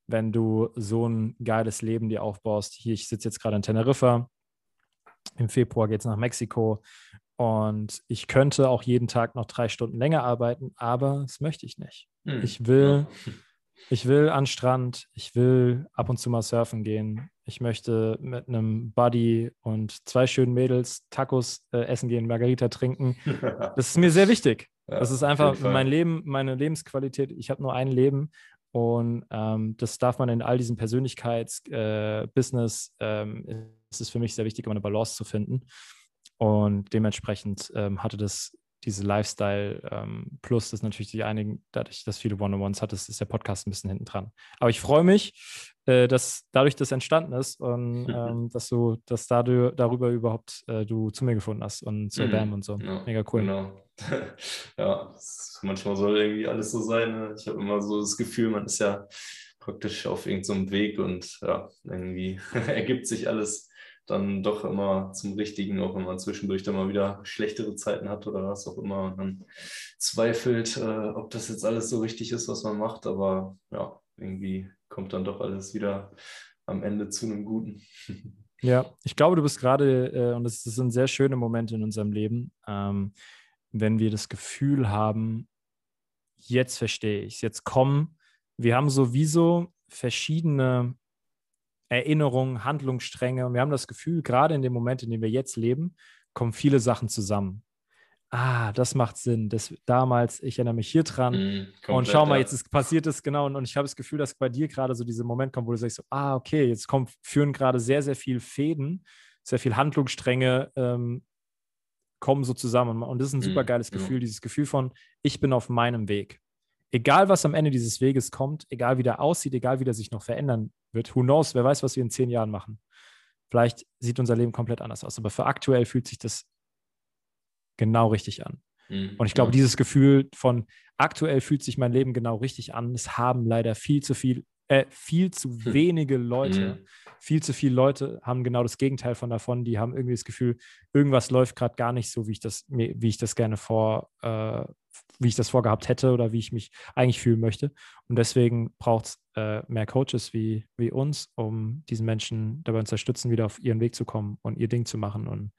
Wenn du so ein geiles Leben dir aufbaust. Hier, ich sitze jetzt gerade in Teneriffa. Im Februar geht es nach Mexiko. Und ich könnte auch jeden Tag noch drei Stunden länger arbeiten, aber das möchte ich nicht. Hm. Ich will, ja. ich will an Strand, ich will ab und zu mal surfen gehen. Ich möchte mit einem Buddy und zwei schönen Mädels Tacos äh, essen gehen, Margarita trinken. Das ist mir sehr wichtig. Ja, das ist einfach mein Leben, meine Lebensqualität. Ich habe nur ein Leben und ähm, das darf man in all diesen Persönlichkeits-Business, äh, ähm, ist es für mich sehr wichtig, immer eine Balance zu finden. Und dementsprechend ähm, hatte das diese Lifestyle ähm, plus das natürlich die einigen, dadurch, dass viele One-on-Ones hat, ist, ist der Podcast ein bisschen hinten dran. Aber ich freue mich, äh, dass dadurch das entstanden ist und ähm, dass du, dass dadurch, darüber überhaupt äh, du zu mir gefunden hast und zu mhm. BAM und so. Ja, Mega cool. Genau. ja, manchmal soll irgendwie alles so sein. Ne? Ich habe immer so das Gefühl, man ist ja praktisch auf irgendeinem so Weg und ja, irgendwie ergibt sich alles dann doch immer zum Richtigen, auch wenn man zwischendurch dann mal wieder schlechtere Zeiten hat oder was auch immer und dann zweifelt, äh, ob das jetzt alles so richtig ist, was man macht. Aber ja, irgendwie kommt dann doch alles wieder am Ende zu einem Guten. Ja, ich glaube, du bist gerade, äh, und es sind sehr schöne Momente in unserem Leben, ähm, wenn wir das Gefühl haben, jetzt verstehe ich es, jetzt kommen, wir haben sowieso verschiedene Erinnerungen, Handlungsstränge und wir haben das Gefühl, gerade in dem Moment, in dem wir jetzt leben, kommen viele Sachen zusammen ah, das macht Sinn. Das, damals, ich erinnere mich hier dran. Mm, komplett, und schau mal, jetzt ist, passiert es genau. Und, und ich habe das Gefühl, dass bei dir gerade so dieser Moment kommt, wo du sagst, so, ah, okay, jetzt kommt, führen gerade sehr, sehr viel Fäden, sehr viel Handlungsstränge ähm, kommen so zusammen. Und das ist ein super geiles mm, Gefühl, ja. dieses Gefühl von, ich bin auf meinem Weg. Egal, was am Ende dieses Weges kommt, egal wie der aussieht, egal wie der sich noch verändern wird, who knows, wer weiß, was wir in zehn Jahren machen. Vielleicht sieht unser Leben komplett anders aus, aber für aktuell fühlt sich das genau richtig an. Mhm, und ich glaube, ja. dieses Gefühl von aktuell fühlt sich mein Leben genau richtig an, es haben leider viel zu viel, äh, viel zu hm. wenige Leute. Mhm. Viel zu viele Leute haben genau das Gegenteil von davon. Die haben irgendwie das Gefühl, irgendwas läuft gerade gar nicht so, wie ich das, wie ich das gerne vor, äh, wie ich das vorgehabt hätte oder wie ich mich eigentlich fühlen möchte. Und deswegen braucht es äh, mehr Coaches wie, wie uns, um diesen Menschen dabei unterstützen, wieder auf ihren Weg zu kommen und ihr Ding zu machen und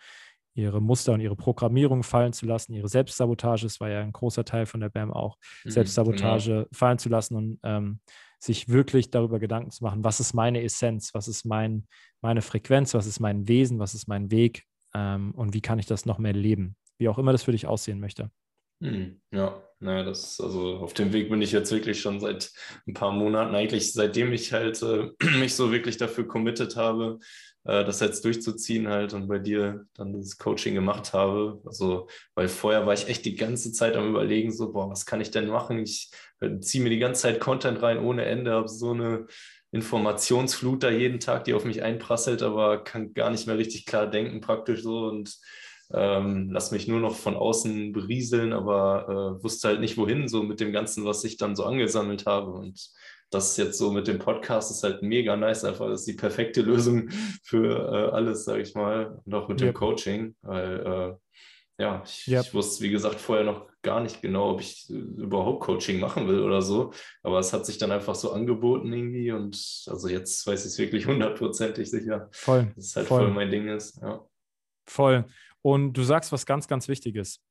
ihre Muster und ihre Programmierung fallen zu lassen, ihre Selbstsabotage, das war ja ein großer Teil von der BAM auch, mhm, Selbstsabotage genau. fallen zu lassen und ähm, sich wirklich darüber Gedanken zu machen, was ist meine Essenz, was ist mein, meine Frequenz, was ist mein Wesen, was ist mein Weg ähm, und wie kann ich das noch mehr leben, wie auch immer das für dich aussehen möchte. Mhm, ja, naja, das, also auf dem Weg bin ich jetzt wirklich schon seit ein paar Monaten, eigentlich seitdem ich halt äh, mich so wirklich dafür committed habe, äh, das jetzt durchzuziehen halt und bei dir dann das Coaching gemacht habe. Also, weil vorher war ich echt die ganze Zeit am überlegen, so, boah, was kann ich denn machen? Ich äh, ziehe mir die ganze Zeit Content rein ohne Ende, habe so eine Informationsflut da jeden Tag, die auf mich einprasselt, aber kann gar nicht mehr richtig klar denken praktisch so und ähm, lass mich nur noch von außen berieseln, aber äh, wusste halt nicht wohin, so mit dem Ganzen, was ich dann so angesammelt habe. Und das jetzt so mit dem Podcast ist halt mega nice, einfach das ist die perfekte Lösung für äh, alles, sage ich mal, und auch mit yep. dem Coaching, weil äh, ja, ich, yep. ich, wusste, wie gesagt, vorher noch gar nicht genau, ob ich überhaupt Coaching machen will oder so, aber es hat sich dann einfach so angeboten irgendwie und also jetzt weiß ich es wirklich hundertprozentig sicher, voll, dass es halt voll. voll mein Ding ist, ja. Voll. Und du sagst was ganz, ganz Wichtiges.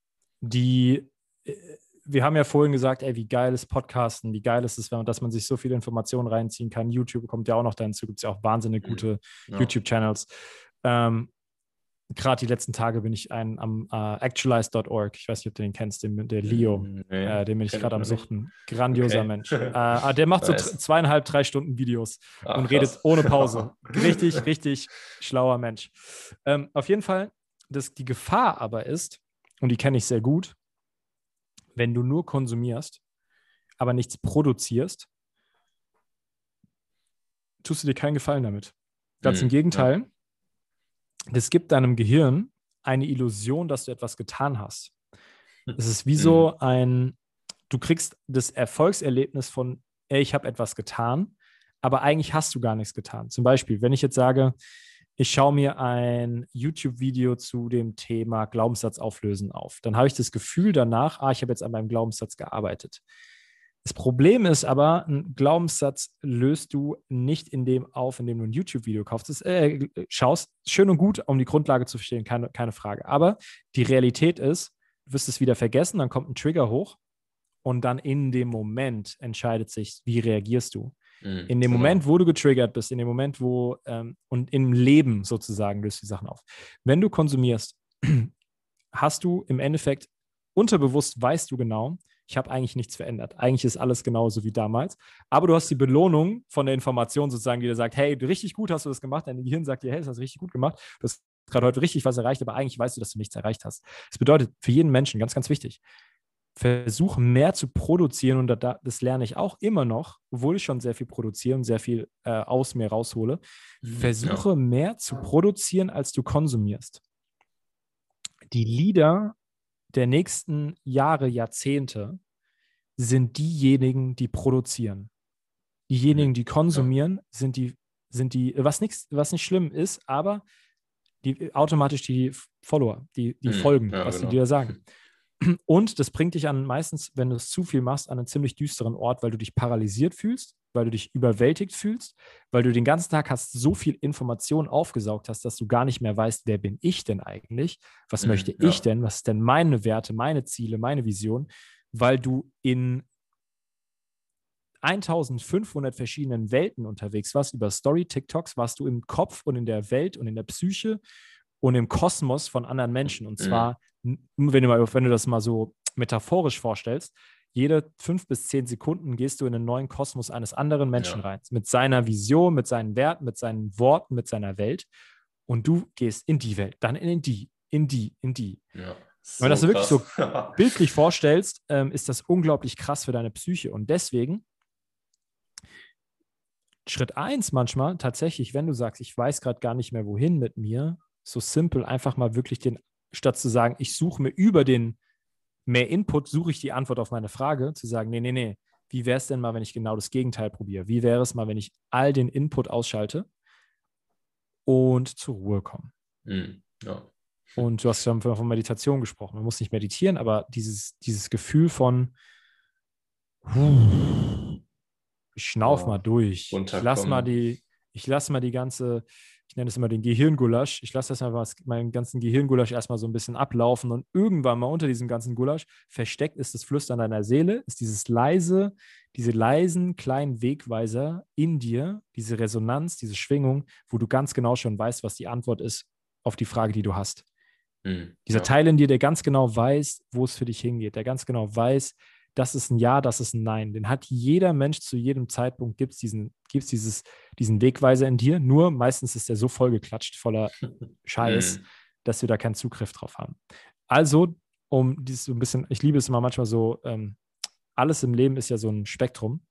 Die, äh, wir haben ja vorhin gesagt, ey, wie geil ist Podcasten, wie geil ist es, dass man sich so viele Informationen reinziehen kann. YouTube kommt ja auch noch dazu, gibt es ja auch wahnsinnig mhm. gute ja. YouTube-Channels. Ähm, Gerade die letzten Tage bin ich ein, am uh, actualize.org, ich weiß nicht, ob du den kennst, den, der Leo, nee, äh, den bin ich gerade am Suchten. Grandioser okay. Mensch. Äh, der macht so zweieinhalb, drei Stunden Videos Ach, und krass. redet ohne Pause. richtig, richtig schlauer Mensch. Ähm, auf jeden Fall das, die Gefahr aber ist, und die kenne ich sehr gut, wenn du nur konsumierst, aber nichts produzierst, tust du dir keinen Gefallen damit. Ganz mhm, im Gegenteil, ja. das gibt deinem Gehirn eine Illusion, dass du etwas getan hast. Es ist wie so mhm. ein, du kriegst das Erfolgserlebnis von, ey, ich habe etwas getan, aber eigentlich hast du gar nichts getan. Zum Beispiel, wenn ich jetzt sage, ich schaue mir ein YouTube-Video zu dem Thema Glaubenssatz auflösen auf. Dann habe ich das Gefühl danach, ah, ich habe jetzt an meinem Glaubenssatz gearbeitet. Das Problem ist aber, einen Glaubenssatz löst du nicht in dem auf, indem du ein YouTube-Video kaufst, äh, schaust. Schön und gut, um die Grundlage zu verstehen, keine, keine Frage. Aber die Realität ist, du wirst es wieder vergessen, dann kommt ein Trigger hoch und dann in dem Moment entscheidet sich, wie reagierst du. Mhm, in dem genau. Moment, wo du getriggert bist, in dem Moment, wo ähm, und im Leben sozusagen löst die Sachen auf. Wenn du konsumierst, hast du im Endeffekt unterbewusst weißt du genau, ich habe eigentlich nichts verändert. Eigentlich ist alles genauso wie damals. Aber du hast die Belohnung von der Information sozusagen, die dir sagt, hey, richtig gut hast du das gemacht. Dein Gehirn sagt dir, hey, das hast du richtig gut gemacht. Du hast gerade heute richtig was erreicht, aber eigentlich weißt du, dass du nichts erreicht hast. Das bedeutet für jeden Menschen ganz, ganz wichtig, versuche mehr zu produzieren und das lerne ich auch immer noch, obwohl ich schon sehr viel produziere und sehr viel äh, aus mir raushole. Mhm, versuche ja. mehr zu produzieren, als du konsumierst. Die Leader der nächsten Jahre, Jahrzehnte sind diejenigen, die produzieren. Diejenigen, die konsumieren, sind die, sind die, was, nix, was nicht schlimm ist, aber die, automatisch die Follower, die, die mhm, folgen, ja, was genau. die dir sagen. Und das bringt dich an meistens, wenn du es zu viel machst, an einen ziemlich düsteren Ort, weil du dich paralysiert fühlst, weil du dich überwältigt fühlst, weil du den ganzen Tag hast so viel Information aufgesaugt hast, dass du gar nicht mehr weißt, wer bin ich denn eigentlich? Was mhm, möchte ja. ich denn? Was ist denn meine Werte, meine Ziele, meine Vision? Weil du in 1500 verschiedenen Welten unterwegs warst, über Story, TikToks, warst du im Kopf und in der Welt und in der Psyche und im Kosmos von anderen Menschen. Und mhm. zwar, mhm. Wenn, du mal, wenn du das mal so metaphorisch vorstellst, jede fünf bis zehn Sekunden gehst du in einen neuen Kosmos eines anderen Menschen ja. rein. Mit seiner Vision, mit seinen Werten, mit seinen Worten, mit seiner Welt. Und du gehst in die Welt, dann in die, in die, in die. Ja, so Wenn du das wirklich so bildlich vorstellst, ähm, ist das unglaublich krass für deine Psyche. Und deswegen Schritt eins manchmal tatsächlich, wenn du sagst, ich weiß gerade gar nicht mehr wohin mit mir, so simpel einfach mal wirklich den, statt zu sagen, ich suche mir über den mehr Input, suche ich die Antwort auf meine Frage, zu sagen, nee, nee, nee, wie wäre es denn mal, wenn ich genau das Gegenteil probiere? Wie wäre es mal, wenn ich all den Input ausschalte und zur Ruhe komme? Mhm, ja. Und du hast schon von Meditation gesprochen. Man muss nicht meditieren, aber dieses, dieses Gefühl von, ich schnauf oh, mal durch. Ich lass mal die, ich lasse mal die ganze ich nenne es immer den Gehirngulasch. Ich lasse das einfach meinen ganzen Gehirngulasch erstmal so ein bisschen ablaufen und irgendwann mal unter diesem ganzen Gulasch versteckt ist das Flüstern deiner Seele, ist dieses leise, diese leisen kleinen Wegweiser in dir, diese Resonanz, diese Schwingung, wo du ganz genau schon weißt, was die Antwort ist auf die Frage, die du hast. Mhm, Dieser ja. Teil in dir, der ganz genau weiß, wo es für dich hingeht, der ganz genau weiß, das ist ein Ja, das ist ein Nein. Den hat jeder Mensch zu jedem Zeitpunkt, gibt es diesen, gibt's dieses, diesen Wegweiser in dir. Nur meistens ist der so vollgeklatscht voller Scheiß, mhm. dass wir da keinen Zugriff drauf haben. Also, um dieses so ein bisschen, ich liebe es immer manchmal so, ähm, alles im Leben ist ja so ein Spektrum.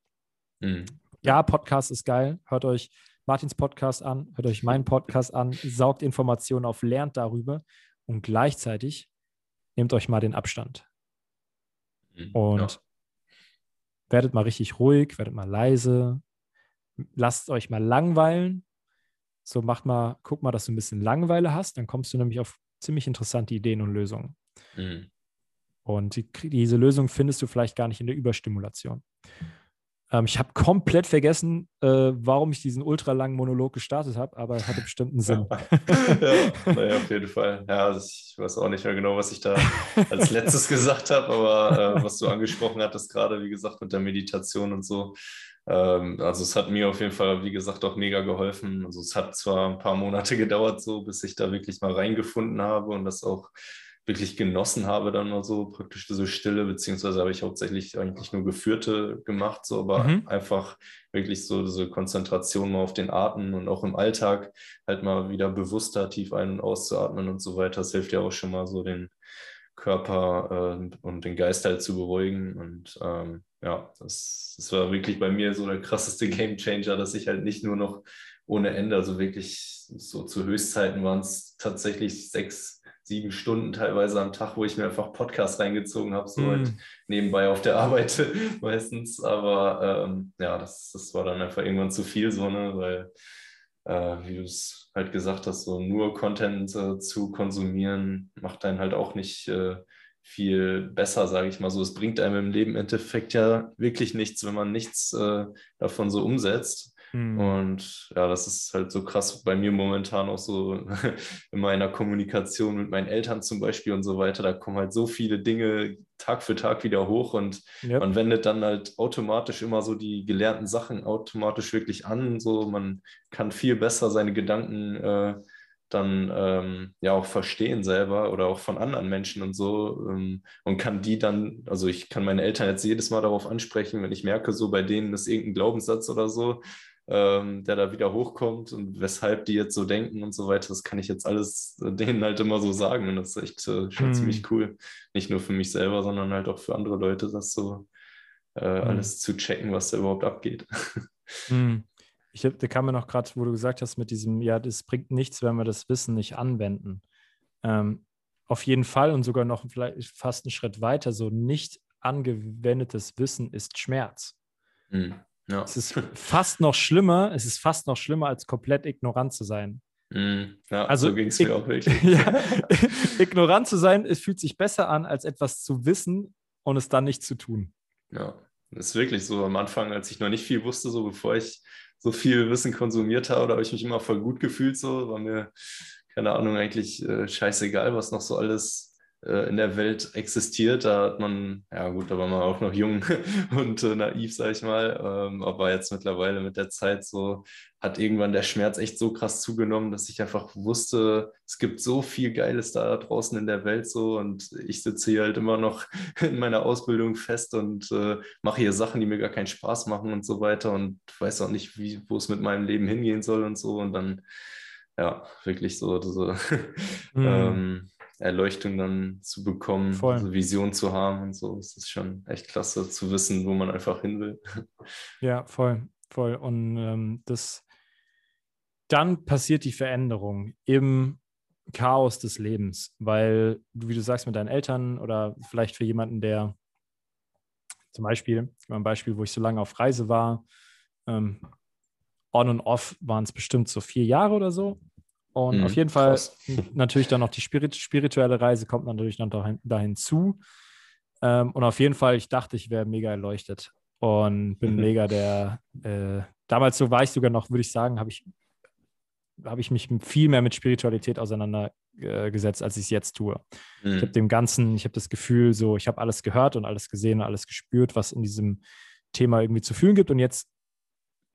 Mhm. Ja, Podcast ist geil. Hört euch Martins Podcast an, hört euch meinen Podcast an, saugt Informationen auf, lernt darüber und gleichzeitig nehmt euch mal den Abstand. Mhm, und ja. werdet mal richtig ruhig, werdet mal leise, lasst euch mal langweilen. So macht mal, guck mal, dass du ein bisschen Langeweile hast, dann kommst du nämlich auf ziemlich interessante Ideen und Lösungen. Mhm. Und die, diese Lösung findest du vielleicht gar nicht in der Überstimulation. Ähm, ich habe komplett vergessen, äh, warum ich diesen ultralangen Monolog gestartet habe, aber er hatte bestimmten Sinn. ja, naja, auf jeden Fall. Ja, ich weiß auch nicht mehr genau, was ich da als letztes gesagt habe, aber äh, was du angesprochen hattest, gerade wie gesagt mit der Meditation und so. Ähm, also es hat mir auf jeden Fall, wie gesagt, auch mega geholfen. Also es hat zwar ein paar Monate gedauert, so bis ich da wirklich mal reingefunden habe und das auch wirklich genossen habe, dann mal so praktisch diese Stille, beziehungsweise habe ich hauptsächlich eigentlich nur geführte gemacht, so, aber mhm. einfach wirklich so diese Konzentration mal auf den Atem und auch im Alltag halt mal wieder bewusster tief ein- und auszuatmen und so weiter. Das hilft ja auch schon mal so den Körper äh, und den Geist halt zu beruhigen und ähm, ja, das, das war wirklich bei mir so der krasseste Game Changer, dass ich halt nicht nur noch ohne Ende, also wirklich so zu Höchstzeiten waren es tatsächlich sechs sieben Stunden teilweise am Tag, wo ich mir einfach Podcasts reingezogen habe, so mm. halt nebenbei auf der Arbeit meistens. Aber ähm, ja, das, das war dann einfach irgendwann zu viel, so, ne? weil, äh, wie du es halt gesagt hast, so nur Content äh, zu konsumieren, macht einen halt auch nicht äh, viel besser, sage ich mal so. Es bringt einem im Leben im Endeffekt ja wirklich nichts, wenn man nichts äh, davon so umsetzt. Mhm. Und ja, das ist halt so krass bei mir momentan auch so in meiner Kommunikation mit meinen Eltern zum Beispiel und so weiter. Da kommen halt so viele Dinge Tag für Tag wieder hoch und yep. man wendet dann halt automatisch immer so die gelernten Sachen automatisch wirklich an. So, man kann viel besser seine Gedanken äh, dann ähm, ja auch verstehen selber oder auch von anderen Menschen und so ähm, und kann die dann, also ich kann meine Eltern jetzt jedes Mal darauf ansprechen, wenn ich merke, so bei denen ist irgendein Glaubenssatz oder so, ähm, der da wieder hochkommt und weshalb die jetzt so denken und so weiter. Das kann ich jetzt alles äh, denen halt immer so sagen. Und das ist echt äh, schon hm. ziemlich cool. Nicht nur für mich selber, sondern halt auch für andere Leute, das so äh, hm. alles zu checken, was da überhaupt abgeht. Hm. Ich hab, da kam mir noch gerade, wo du gesagt hast, mit diesem, ja, das bringt nichts, wenn wir das Wissen nicht anwenden. Ähm, auf jeden Fall und sogar noch vielleicht fast einen Schritt weiter, so nicht angewendetes Wissen ist Schmerz. Mhm. Ja. Es ist fast noch schlimmer, es ist fast noch schlimmer, als komplett ignorant zu sein. Mm, ja, also so ging es mir auch wirklich. ja, ignorant zu sein, es fühlt sich besser an, als etwas zu wissen und es dann nicht zu tun. Ja, das ist wirklich so. Am Anfang, als ich noch nicht viel wusste, so bevor ich so viel Wissen konsumiert habe, da habe ich mich immer voll gut gefühlt, so war mir, keine Ahnung, eigentlich äh, scheißegal, was noch so alles äh, in der Welt existiert. Da hat man, ja gut, da war man auch noch jung und äh, naiv, sag ich mal. Ähm, aber jetzt mittlerweile mit der Zeit so hat irgendwann der Schmerz echt so krass zugenommen, dass ich einfach wusste, es gibt so viel Geiles da draußen in der Welt so und ich sitze hier halt immer noch in meiner Ausbildung fest und äh, mache hier Sachen, die mir gar keinen Spaß machen und so weiter und weiß auch nicht, wie, wo es mit meinem Leben hingehen soll und so und dann ja, wirklich so diese mhm. ähm, Erleuchtung dann zu bekommen, Voll. also Vision zu haben und so. Es ist schon echt klasse zu wissen, wo man einfach hin will. Ja, voll, voll. Und ähm, das dann passiert die Veränderung im Chaos des Lebens, weil, wie du sagst, mit deinen Eltern oder vielleicht für jemanden, der zum Beispiel, ein Beispiel, wo ich so lange auf Reise war, ähm, on und off waren es bestimmt so vier Jahre oder so. Und mhm, auf jeden Fall krass. natürlich dann noch die Spirit spirituelle Reise kommt natürlich dann dahin, dahin zu. Ähm, und auf jeden Fall, ich dachte, ich wäre mega erleuchtet und bin mhm. mega der. Äh, damals so war ich sogar noch, würde ich sagen, habe ich, hab ich mich viel mehr mit Spiritualität auseinandergesetzt, als ich es jetzt tue. Mhm. Ich habe dem Ganzen, ich habe das Gefühl, so, ich habe alles gehört und alles gesehen und alles gespürt, was in diesem Thema irgendwie zu fühlen gibt. Und jetzt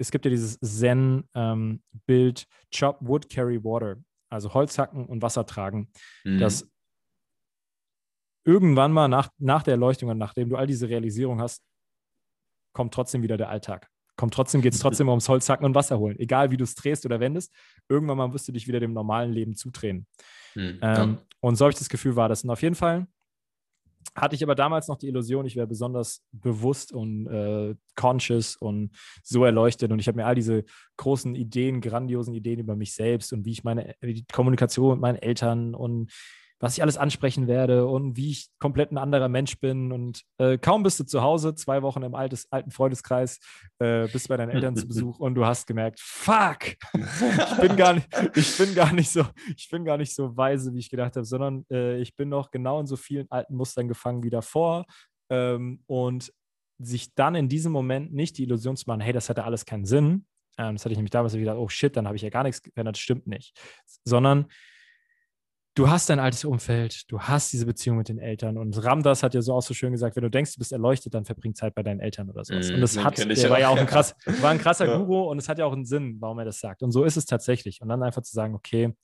es gibt ja dieses Zen-Bild ähm, Chop Wood, Carry Water, also Holz hacken und Wasser tragen. Mhm. Das irgendwann mal nach, nach der Erleuchtung und nachdem du all diese Realisierung hast, kommt trotzdem wieder der Alltag. Kommt trotzdem, geht es trotzdem ums Holzhacken und Wasser holen. Egal wie du es drehst oder wendest, irgendwann mal wirst du dich wieder dem normalen Leben zudrehen. Hm, ähm, ja. Und so habe ich das Gefühl, war das. Und auf jeden Fall hatte ich aber damals noch die Illusion, ich wäre besonders bewusst und äh, conscious und so erleuchtet. Und ich habe mir all diese großen Ideen, grandiosen Ideen über mich selbst und wie ich meine wie Kommunikation mit meinen Eltern und was ich alles ansprechen werde und wie ich komplett ein anderer Mensch bin. Und äh, kaum bist du zu Hause, zwei Wochen im altes, alten Freundeskreis, äh, bist bei deinen Eltern zu Besuch und du hast gemerkt, fuck, ich bin gar nicht, ich bin gar nicht so, ich bin gar nicht so weise, wie ich gedacht habe, sondern äh, ich bin noch genau in so vielen alten Mustern gefangen wie davor. Ähm, und sich dann in diesem Moment nicht die Illusion zu machen, hey, das hatte alles keinen Sinn. Ähm, das hatte ich nämlich damals wieder, oh shit, dann habe ich ja gar nichts geändert, stimmt nicht. Sondern du hast dein altes Umfeld, du hast diese Beziehung mit den Eltern. Und Ramdas hat ja so auch so schön gesagt, wenn du denkst, du bist erleuchtet, dann verbring Zeit bei deinen Eltern oder sowas. Mm, und das hat, der war ja auch ein krass, war ein krasser ja. Guru und es hat ja auch einen Sinn, warum er das sagt. Und so ist es tatsächlich. Und dann einfach zu sagen, okay,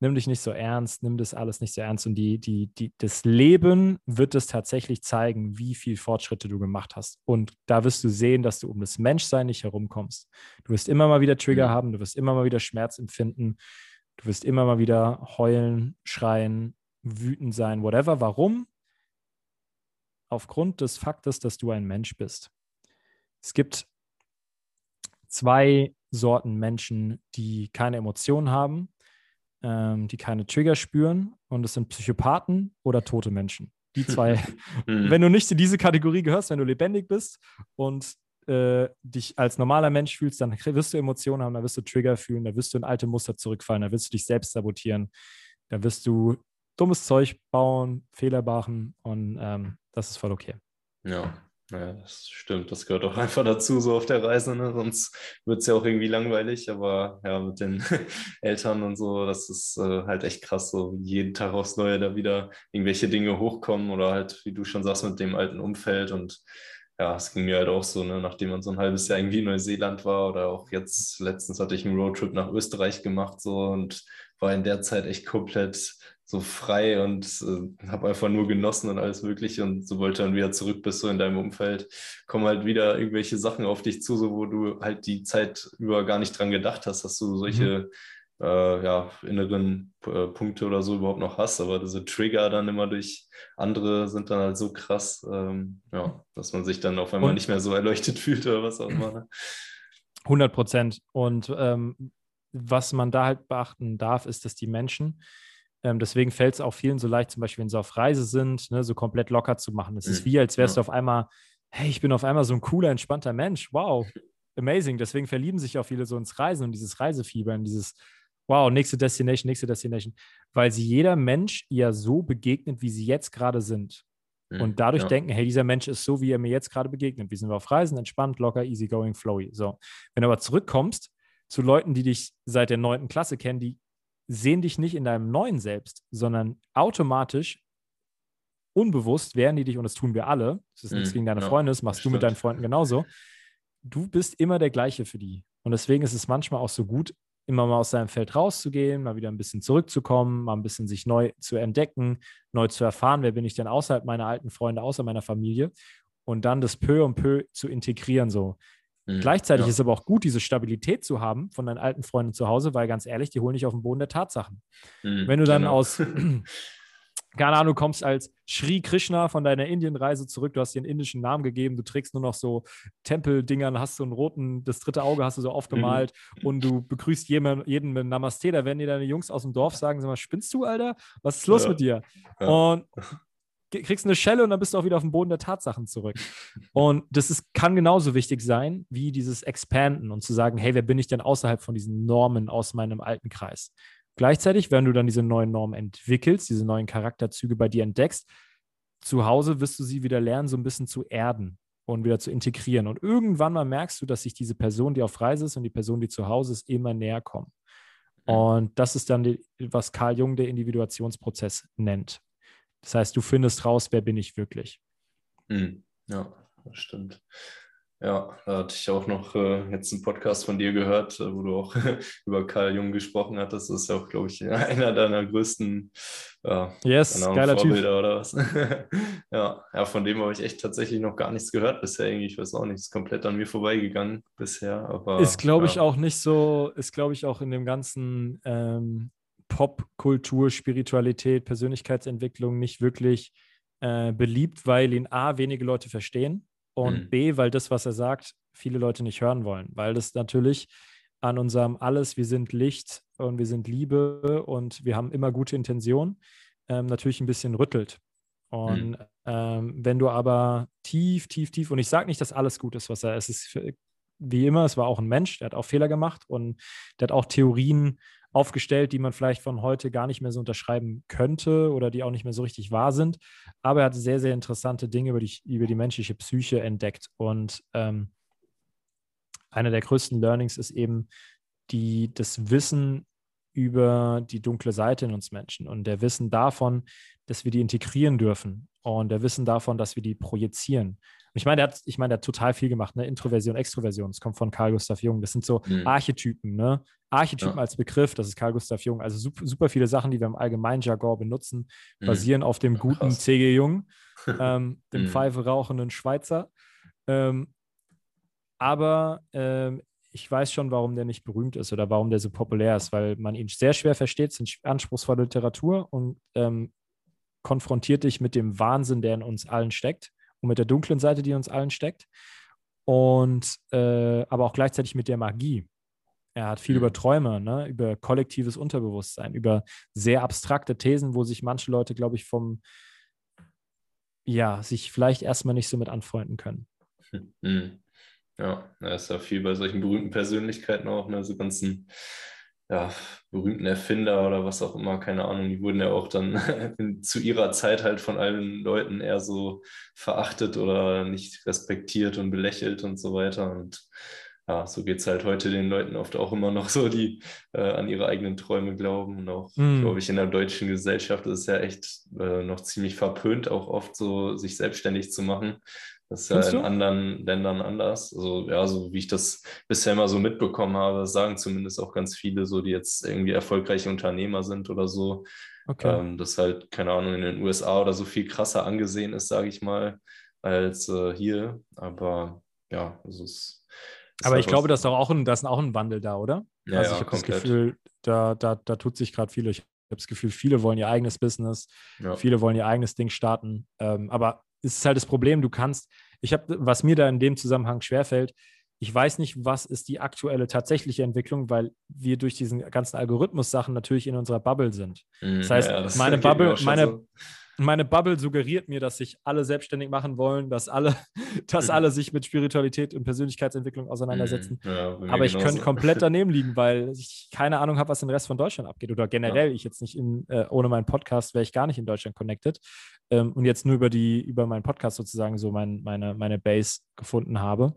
nimm dich nicht so ernst, nimm das alles nicht so ernst. Und die, die, die, das Leben wird es tatsächlich zeigen, wie viel Fortschritte du gemacht hast. Und da wirst du sehen, dass du um das Menschsein nicht herumkommst. Du wirst immer mal wieder Trigger mhm. haben, du wirst immer mal wieder Schmerz empfinden. Du wirst immer mal wieder heulen, schreien, wütend sein, whatever. Warum? Aufgrund des Faktes, dass du ein Mensch bist. Es gibt zwei Sorten Menschen, die keine Emotionen haben, ähm, die keine Trigger spüren. Und es sind Psychopathen oder tote Menschen. Die zwei, mhm. wenn du nicht in diese Kategorie gehörst, wenn du lebendig bist und äh, dich als normaler Mensch fühlst, dann wirst du Emotionen haben, da wirst du Trigger fühlen, da wirst du in alte Muster zurückfallen, da wirst du dich selbst sabotieren, da wirst du dummes Zeug bauen, Fehler machen und ähm, das ist voll okay. Ja. Ja, das stimmt. Das gehört auch einfach dazu, so auf der Reise. Ne? Sonst wird es ja auch irgendwie langweilig. Aber ja, mit den Eltern und so, das ist äh, halt echt krass, so jeden Tag aufs Neue da wieder irgendwelche Dinge hochkommen oder halt, wie du schon sagst, mit dem alten Umfeld. Und ja, es ging mir halt auch so, ne, nachdem man so ein halbes Jahr irgendwie in Neuseeland war oder auch jetzt letztens hatte ich einen Roadtrip nach Österreich gemacht so und war in der Zeit echt komplett so frei und äh, habe einfach nur genossen und alles Mögliche. Und sobald du dann wieder zurück bist so in deinem Umfeld, kommen halt wieder irgendwelche Sachen auf dich zu, so wo du halt die Zeit über gar nicht dran gedacht hast, dass du solche mhm äh, ja, inneren äh, Punkte oder so überhaupt noch hast. Aber diese Trigger dann immer durch andere sind dann halt so krass, ähm, ja, dass man sich dann auf einmal und, nicht mehr so erleuchtet fühlt oder was auch immer. Ne? 100 Prozent. Und ähm, was man da halt beachten darf, ist, dass die Menschen, ähm, deswegen fällt es auch vielen so leicht, zum Beispiel, wenn sie auf Reise sind, ne, so komplett locker zu machen. Es mhm. ist wie, als wärst ja. du auf einmal, hey, ich bin auf einmal so ein cooler, entspannter Mensch. Wow, amazing. Deswegen verlieben sich auch viele so ins Reisen und dieses Reisefieber, in dieses wow, nächste Destination, nächste Destination, weil sie jeder Mensch ja so begegnet, wie sie jetzt gerade sind. Mhm, und dadurch ja. denken, hey, dieser Mensch ist so, wie er mir jetzt gerade begegnet. Wir sind auf Reisen, entspannt, locker, easy going, flowy. So. Wenn du aber zurückkommst zu Leuten, die dich seit der neunten Klasse kennen, die sehen dich nicht in deinem neuen Selbst, sondern automatisch unbewusst werden die dich, und das tun wir alle, das ist nichts mhm, gegen deine ja, Freunde, das machst das du mit deinen Freunden genauso. Du bist immer der gleiche für die. Und deswegen ist es manchmal auch so gut, immer mal aus seinem Feld rauszugehen, mal wieder ein bisschen zurückzukommen, mal ein bisschen sich neu zu entdecken, neu zu erfahren, wer bin ich denn außerhalb meiner alten Freunde, außer meiner Familie und dann das peu und peu zu integrieren so. Mhm, Gleichzeitig ja. ist aber auch gut, diese Stabilität zu haben von deinen alten Freunden zu Hause, weil ganz ehrlich, die holen dich auf den Boden der Tatsachen. Mhm, Wenn du dann genau. aus keine Ahnung, du kommst als Sri Krishna von deiner Indienreise zurück, du hast dir einen indischen Namen gegeben, du trägst nur noch so Tempeldingern, hast so einen roten, das dritte Auge hast du so aufgemalt mhm. und du begrüßt jeden, jeden mit Namaste, da werden dir deine Jungs aus dem Dorf sagen, sag mal, spinnst du, Alter? Was ist los ja. mit dir? Ja. Und kriegst eine Schelle und dann bist du auch wieder auf dem Boden der Tatsachen zurück. Und das ist, kann genauso wichtig sein, wie dieses Expanden und zu sagen, hey, wer bin ich denn außerhalb von diesen Normen aus meinem alten Kreis? Gleichzeitig, wenn du dann diese neuen Normen entwickelst, diese neuen Charakterzüge bei dir entdeckst, zu Hause wirst du sie wieder lernen, so ein bisschen zu erden und wieder zu integrieren. Und irgendwann mal merkst du, dass sich diese Person, die auf Reise ist und die Person, die zu Hause ist, immer näher kommen. Und das ist dann, die, was Karl Jung der Individuationsprozess nennt. Das heißt, du findest raus, wer bin ich wirklich. Mhm. Ja, das stimmt. Ja, da hatte ich auch noch äh, jetzt einen Podcast von dir gehört, äh, wo du auch über Karl Jung gesprochen hattest. Das ist ja auch, glaube ich, einer deiner größten äh, yes, geiler Vorbilder typ. oder was. ja, ja, von dem habe ich echt tatsächlich noch gar nichts gehört bisher. Irgendwie, ich weiß auch nicht, ist komplett an mir vorbeigegangen bisher. Aber, ist, glaube ja. ich, auch nicht so, ist, glaube ich, auch in dem ganzen ähm, Popkultur, Spiritualität, Persönlichkeitsentwicklung nicht wirklich äh, beliebt, weil ihn A, wenige Leute verstehen und mhm. B, weil das, was er sagt, viele Leute nicht hören wollen, weil das natürlich an unserem Alles, wir sind Licht und wir sind Liebe und wir haben immer gute Intentionen, ähm, natürlich ein bisschen rüttelt. Und mhm. ähm, wenn du aber tief, tief, tief, und ich sage nicht, dass alles gut ist, was er ist, es ist für, wie immer, es war auch ein Mensch, der hat auch Fehler gemacht und der hat auch Theorien aufgestellt, die man vielleicht von heute gar nicht mehr so unterschreiben könnte oder die auch nicht mehr so richtig wahr sind. Aber er hat sehr, sehr interessante Dinge über die, über die menschliche Psyche entdeckt. Und ähm, einer der größten Learnings ist eben die, das Wissen über die dunkle Seite in uns Menschen und der Wissen davon, dass wir die integrieren dürfen und der Wissen davon, dass wir die projizieren ich meine, der hat, ich meine, der hat total viel gemacht, ne? Introversion, Extroversion. Das kommt von Carl Gustav Jung. Das sind so mhm. Archetypen, ne? Archetypen ja. als Begriff, das ist Carl Gustav Jung. Also super, super, viele Sachen, die wir im allgemeinen Jargon benutzen, mhm. basieren auf dem guten C.G. Jung, ähm, dem mhm. Pfeife rauchenden Schweizer. Ähm, aber ähm, ich weiß schon, warum der nicht berühmt ist oder warum der so populär ist, weil man ihn sehr schwer versteht, es ist anspruchsvolle Literatur und ähm, konfrontiert dich mit dem Wahnsinn, der in uns allen steckt und mit der dunklen Seite, die uns allen steckt. Und äh, aber auch gleichzeitig mit der Magie. Er hat viel mhm. über Träume, ne? über kollektives Unterbewusstsein, über sehr abstrakte Thesen, wo sich manche Leute, glaube ich, vom, ja, sich vielleicht erstmal nicht so mit anfreunden können. Mhm. Ja, da ist ja viel bei solchen berühmten Persönlichkeiten auch, ne? so ganzen ja, berühmten Erfinder oder was auch immer, keine Ahnung, die wurden ja auch dann zu ihrer Zeit halt von allen Leuten eher so verachtet oder nicht respektiert und belächelt und so weiter. Und ja, so geht es halt heute den Leuten oft auch immer noch so, die äh, an ihre eigenen Träume glauben. Und auch, mm. glaube ich, in der deutschen Gesellschaft ist es ja echt äh, noch ziemlich verpönt, auch oft so sich selbstständig zu machen. Das ist ja in du? anderen Ländern anders. Also, ja, so wie ich das bisher immer so mitbekommen habe, sagen zumindest auch ganz viele, so die jetzt irgendwie erfolgreiche Unternehmer sind oder so. Okay. Ähm, das halt, keine Ahnung, in den USA oder so viel krasser angesehen ist, sage ich mal, als äh, hier. Aber ja, also es aber halt ich glaube, dass auch ein, da ist auch ein Wandel da, oder? Ja, also ich ja, habe das Gefühl, da, da, da tut sich gerade viel. Ich habe das Gefühl, viele wollen ihr eigenes Business, ja. viele wollen ihr eigenes Ding starten. Ähm, aber ist halt das Problem, du kannst, ich habe, was mir da in dem Zusammenhang schwerfällt, ich weiß nicht, was ist die aktuelle tatsächliche Entwicklung, weil wir durch diesen ganzen Algorithmus-Sachen natürlich in unserer Bubble sind. Mhm, das heißt, ja, das meine Bubble, meine, so. Meine Bubble suggeriert mir, dass sich alle selbstständig machen wollen, dass alle, dass mhm. alle sich mit Spiritualität und Persönlichkeitsentwicklung auseinandersetzen. Mhm, ja, Aber ich könnte komplett daneben liegen, weil ich keine Ahnung habe, was im Rest von Deutschland abgeht. Oder generell, ja. ich jetzt nicht in, äh, ohne meinen Podcast wäre ich gar nicht in Deutschland connected ähm, und jetzt nur über die, über meinen Podcast sozusagen so mein, meine, meine Base gefunden habe.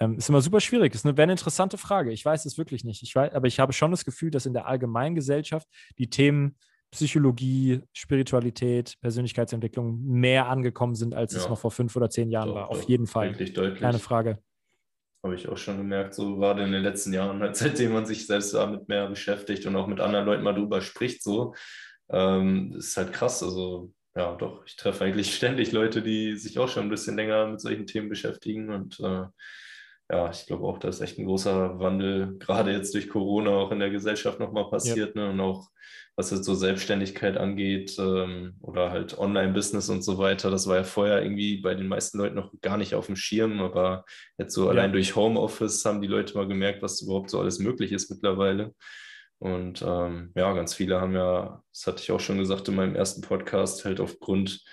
Ähm, ist immer super schwierig. Ist eine, wäre eine interessante Frage. Ich weiß es wirklich nicht. Ich weiß, aber ich habe schon das Gefühl, dass in der allgemeinen Gesellschaft die Themen Psychologie, Spiritualität, Persönlichkeitsentwicklung mehr angekommen sind, als ja. es noch vor fünf oder zehn Jahren doch, war. Auf jeden Fall. Deutlich, deutlich. Keine Frage. Habe ich auch schon gemerkt, so gerade in den letzten Jahren, halt, seitdem man sich selbst damit mehr beschäftigt und auch mit anderen Leuten mal drüber spricht, so, ähm, ist halt krass. Also ja, doch, ich treffe eigentlich ständig Leute, die sich auch schon ein bisschen länger mit solchen Themen beschäftigen. Und äh, ja, ich glaube auch, da ist echt ein großer Wandel, gerade jetzt durch Corona auch in der Gesellschaft nochmal passiert. Ja. Ne? Und auch was jetzt so Selbstständigkeit angeht ähm, oder halt Online-Business und so weiter. Das war ja vorher irgendwie bei den meisten Leuten noch gar nicht auf dem Schirm, aber jetzt so ja. allein durch Homeoffice haben die Leute mal gemerkt, was überhaupt so alles möglich ist mittlerweile. Und ähm, ja, ganz viele haben ja, das hatte ich auch schon gesagt in meinem ersten Podcast, halt aufgrund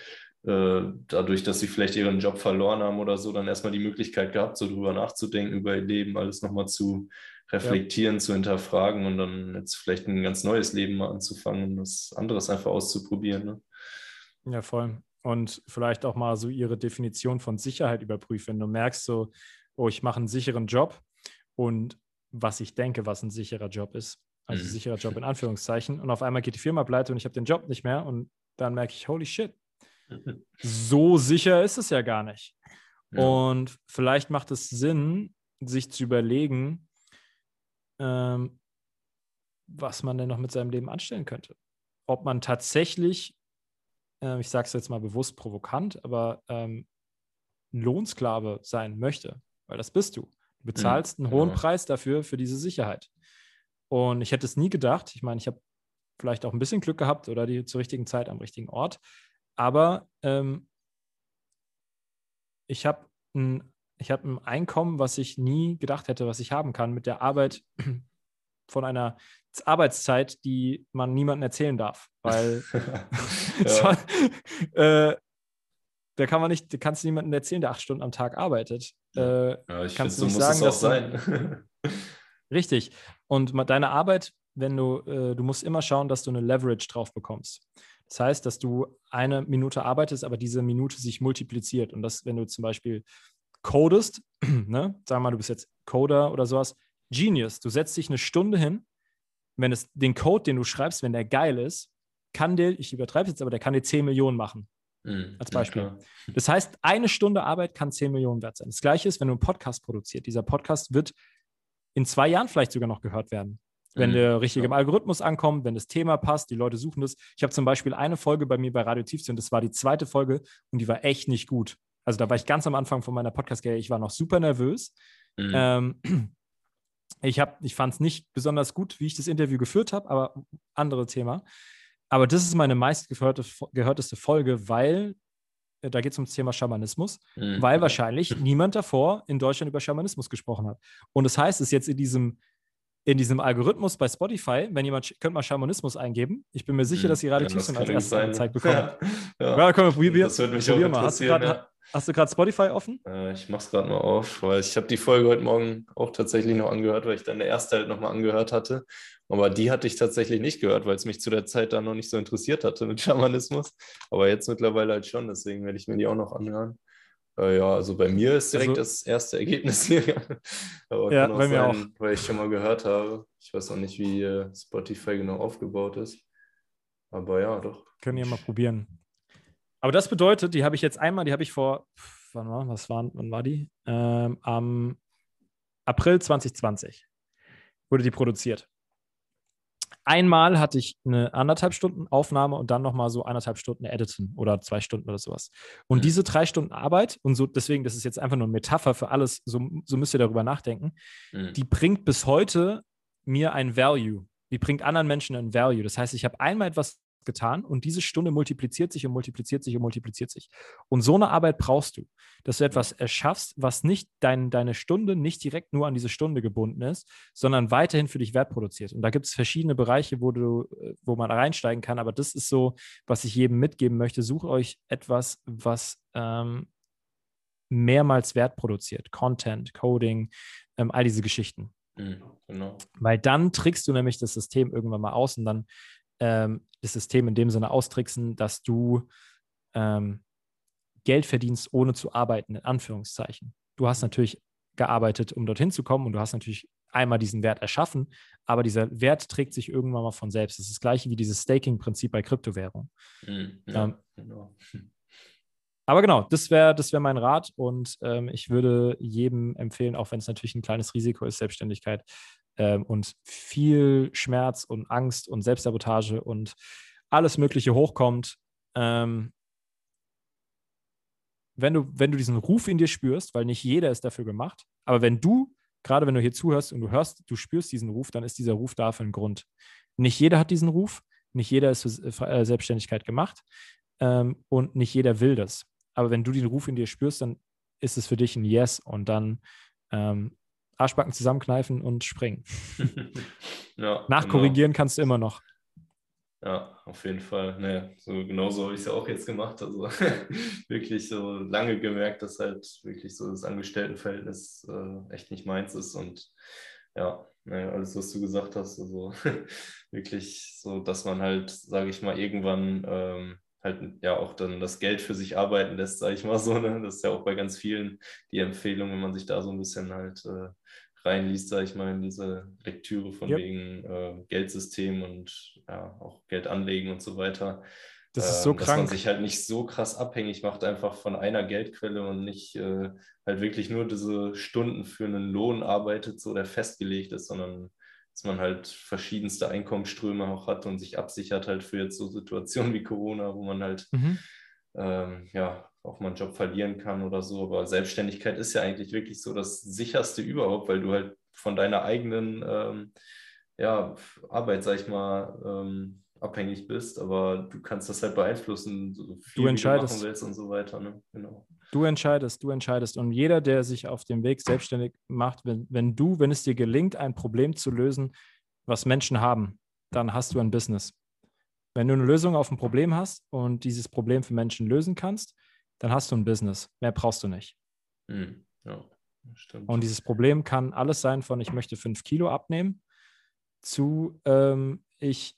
äh, dadurch, dass sie vielleicht ihren Job verloren haben oder so, dann erstmal die Möglichkeit gehabt, so drüber nachzudenken, über ihr Leben, alles nochmal zu reflektieren, ja. zu hinterfragen und dann jetzt vielleicht ein ganz neues Leben mal anzufangen und das anderes einfach auszuprobieren. Ne? Ja, voll. Und vielleicht auch mal so ihre Definition von Sicherheit überprüfen. Wenn du merkst, so, oh, ich mache einen sicheren Job und was ich denke, was ein sicherer Job ist, also mhm. sicherer Job in Anführungszeichen. Und auf einmal geht die Firma pleite und ich habe den Job nicht mehr und dann merke ich, holy shit, so sicher ist es ja gar nicht. Ja. Und vielleicht macht es Sinn, sich zu überlegen, ähm, was man denn noch mit seinem Leben anstellen könnte. Ob man tatsächlich, äh, ich sage es jetzt mal bewusst provokant, aber ähm, ein Lohnsklave sein möchte, weil das bist du. Du bezahlst mhm, einen hohen genau. Preis dafür, für diese Sicherheit. Und ich hätte es nie gedacht. Ich meine, ich habe vielleicht auch ein bisschen Glück gehabt oder die zur richtigen Zeit am richtigen Ort. Aber ähm, ich habe ein, hab ein Einkommen, was ich nie gedacht hätte, was ich haben kann mit der Arbeit von einer Arbeitszeit, die man niemandem erzählen darf. Weil war, äh, da kann man nicht, da kannst du niemandem erzählen, der acht Stunden am Tag arbeitet. Äh, ja, ich finde, so muss sagen, es auch sein. richtig. Und deine Arbeit, wenn du, äh, du musst immer schauen, dass du eine Leverage drauf bekommst. Das heißt, dass du eine Minute arbeitest, aber diese Minute sich multipliziert. Und das, wenn du zum Beispiel codest, ne, sagen wir mal, du bist jetzt Coder oder sowas, Genius, du setzt dich eine Stunde hin, wenn es den Code, den du schreibst, wenn der geil ist, kann der, ich übertreibe es jetzt, aber der kann dir 10 Millionen machen. Mhm, als Beispiel. Ja, das heißt, eine Stunde Arbeit kann 10 Millionen wert sein. Das gleiche ist, wenn du einen Podcast produzierst. Dieser Podcast wird in zwei Jahren vielleicht sogar noch gehört werden. Wenn mhm, der richtige ja. Algorithmus ankommt, wenn das Thema passt, die Leute suchen das. Ich habe zum Beispiel eine Folge bei mir bei Radio Tiefsee das war die zweite Folge und die war echt nicht gut. Also da war ich ganz am Anfang von meiner Podcast-Karriere, ich war noch super nervös. Mhm. Ähm, ich, ich fand es nicht besonders gut, wie ich das Interview geführt habe, aber andere Thema. Aber das ist meine meistgehörteste Folge, weil äh, da geht es ums Thema Schamanismus, mhm. weil wahrscheinlich niemand davor in Deutschland über Schamanismus gesprochen hat. Und das heißt, es ist jetzt in diesem, in diesem Algorithmus bei Spotify, wenn jemand, könnt mal Schamanismus eingeben. Ich bin mir sicher, mhm. dass ihr Radio ja, als erstes angezeigt bekommt. Ja, ja. ja komm, probier, das würde mich probier mal. Hast du gerade Hast du gerade Spotify offen? Äh, ich mache es gerade mal auf, weil ich habe die Folge heute Morgen auch tatsächlich noch angehört, weil ich dann der erste halt nochmal angehört hatte. Aber die hatte ich tatsächlich nicht gehört, weil es mich zu der Zeit dann noch nicht so interessiert hatte mit Schamanismus. Aber jetzt mittlerweile halt schon, deswegen werde ich mir die auch noch anhören. Äh, ja, also bei mir ist direkt also, das erste Ergebnis hier. Aber ja, kann auch bei mir sein, auch. weil ich schon mal gehört habe. Ich weiß auch nicht, wie äh, Spotify genau aufgebaut ist. Aber ja, doch. Können wir mal probieren. Aber das bedeutet, die habe ich jetzt einmal, die habe ich vor, wann war, was war, wann war die? Ähm, am April 2020 wurde die produziert. Einmal hatte ich eine anderthalb Stunden Aufnahme und dann nochmal so eineinhalb Stunden Editen oder zwei Stunden oder sowas. Und mhm. diese drei Stunden Arbeit, und so deswegen, das ist jetzt einfach nur eine Metapher für alles, so, so müsst ihr darüber nachdenken, mhm. die bringt bis heute mir ein Value. Die bringt anderen Menschen ein Value. Das heißt, ich habe einmal etwas getan und diese Stunde multipliziert sich und multipliziert sich und multipliziert sich. Und so eine Arbeit brauchst du, dass du etwas erschaffst, was nicht dein, deine Stunde nicht direkt nur an diese Stunde gebunden ist, sondern weiterhin für dich Wert produziert. Und da gibt es verschiedene Bereiche, wo du, wo man reinsteigen kann, aber das ist so, was ich jedem mitgeben möchte. Sucht euch etwas, was ähm, mehrmals Wert produziert. Content, Coding, ähm, all diese Geschichten. Mhm, genau. Weil dann trickst du nämlich das System irgendwann mal aus und dann ähm, das System in dem Sinne austricksen, dass du ähm, Geld verdienst, ohne zu arbeiten, in Anführungszeichen. Du hast natürlich gearbeitet, um dorthin zu kommen und du hast natürlich einmal diesen Wert erschaffen, aber dieser Wert trägt sich irgendwann mal von selbst. Das ist das gleiche wie dieses Staking-Prinzip bei Kryptowährungen. Mhm, ja, ähm, genau. Aber genau, das wäre das wär mein Rat und ähm, ich würde jedem empfehlen, auch wenn es natürlich ein kleines Risiko ist, Selbstständigkeit, ähm, und viel Schmerz und Angst und Selbstsabotage und alles Mögliche hochkommt, ähm, wenn du, wenn du diesen Ruf in dir spürst, weil nicht jeder ist dafür gemacht, aber wenn du, gerade wenn du hier zuhörst und du hörst, du spürst diesen Ruf, dann ist dieser Ruf da für einen Grund. Nicht jeder hat diesen Ruf, nicht jeder ist für äh, Selbstständigkeit gemacht ähm, und nicht jeder will das. Aber wenn du den Ruf in dir spürst, dann ist es für dich ein Yes und dann ähm, Arschbacken zusammenkneifen und springen. ja, Nachkorrigieren genau. kannst du immer noch. Ja, auf jeden Fall. Naja, so genauso habe ich es ja auch jetzt gemacht. Also wirklich so lange gemerkt, dass halt wirklich so das Angestelltenverhältnis äh, echt nicht meins ist. Und ja, naja, alles, was du gesagt hast, also wirklich so, dass man halt, sage ich mal, irgendwann ähm, halt ja auch dann das Geld für sich arbeiten lässt, sage ich mal so. Ne? Das ist ja auch bei ganz vielen die Empfehlung, wenn man sich da so ein bisschen halt äh, reinliest, sage ich mal, in diese Lektüre von yep. wegen äh, Geldsystem und ja, auch Geld anlegen und so weiter, Das ist so ähm, krank. Dass man sich halt nicht so krass abhängig macht, einfach von einer Geldquelle und nicht äh, halt wirklich nur diese Stunden für einen Lohn arbeitet, so der festgelegt ist, sondern dass man halt verschiedenste Einkommensströme auch hat und sich absichert halt für jetzt so Situationen wie Corona, wo man halt Mhm. ähm, ja auch mal einen Job verlieren kann oder so. Aber Selbstständigkeit ist ja eigentlich wirklich so das sicherste überhaupt, weil du halt von deiner eigenen ähm, ja, Arbeit, sag ich mal, ähm, abhängig bist, aber du kannst das halt beeinflussen, so viel wie entscheidest. du machen willst und so weiter. Ne? Genau. Du entscheidest, du entscheidest. Und jeder, der sich auf dem Weg selbstständig macht, wenn, wenn du, wenn es dir gelingt, ein Problem zu lösen, was Menschen haben, dann hast du ein Business. Wenn du eine Lösung auf ein Problem hast und dieses Problem für Menschen lösen kannst, dann hast du ein Business. Mehr brauchst du nicht. Hm. Ja, stimmt. Und dieses Problem kann alles sein von, ich möchte fünf Kilo abnehmen, zu, ähm, ich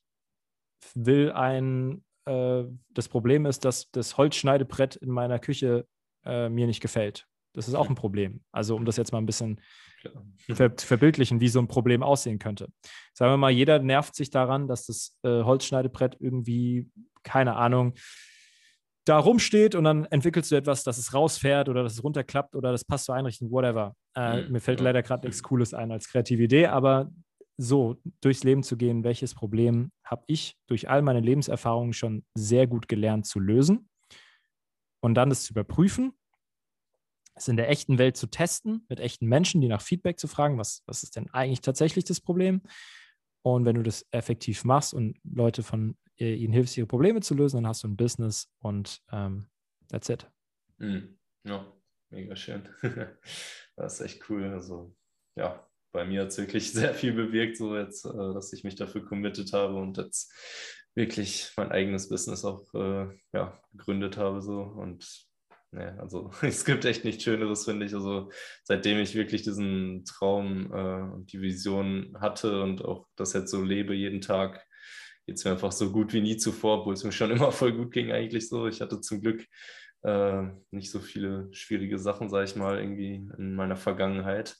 will ein, äh, das Problem ist, dass das Holzschneidebrett in meiner Küche äh, mir nicht gefällt. Das ist auch ein Problem. Also um das jetzt mal ein bisschen ver verbildlichen, wie so ein Problem aussehen könnte. Sagen wir mal, jeder nervt sich daran, dass das äh, Holzschneidebrett irgendwie, keine Ahnung, da rumsteht und dann entwickelst du etwas, dass es rausfährt oder dass es runterklappt oder das passt zur Einrichtung, whatever. Äh, Mhm, mir fällt ja. leider gerade nichts Cooles ein als kreative Idee, aber so durchs Leben zu gehen, welches Problem habe ich durch all meine Lebenserfahrungen schon sehr gut gelernt zu lösen und dann das zu überprüfen, es in der echten Welt zu testen, mit echten Menschen, die nach Feedback zu fragen, was, was ist denn eigentlich tatsächlich das Problem? Und wenn du das effektiv machst und Leute von äh, ihnen hilfst, ihre Probleme zu lösen, dann hast du ein Business und ähm, that's it. Hm. Ja, mega schön. Das ist echt cool. Also, ja, bei mir hat es wirklich sehr viel bewirkt, so jetzt, äh, dass ich mich dafür committed habe und jetzt wirklich mein eigenes Business auch äh, ja, gegründet habe. So. Und ne, also es gibt echt nichts Schöneres, finde ich. Also seitdem ich wirklich diesen Traum äh, und die Vision hatte und auch das jetzt so lebe jeden Tag, geht es mir einfach so gut wie nie zuvor, obwohl es mir schon immer voll gut ging eigentlich so. Ich hatte zum Glück äh, nicht so viele schwierige Sachen, sage ich mal, irgendwie in meiner Vergangenheit.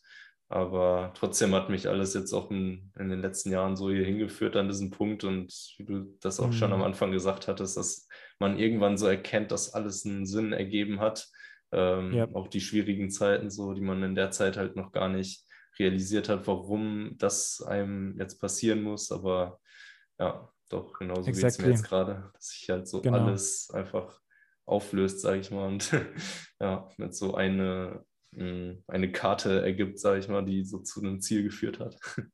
Aber trotzdem hat mich alles jetzt auch in, in den letzten Jahren so hier hingeführt an diesen Punkt. Und wie du das auch schon Mhm. am Anfang gesagt hattest, dass man irgendwann so erkennt, dass alles einen Sinn ergeben hat. Ähm, Ja. Auch die schwierigen Zeiten, so, die man in der Zeit halt noch gar nicht realisiert hat, warum das einem jetzt passieren muss. Aber ja, doch, genauso geht es Exactly. mir jetzt gerade, dass sich halt so Genau. alles einfach auflöst, sage ich mal, und ja, mit so eine, eine Karte ergibt, sage ich mal, die so zu einem Ziel geführt hat.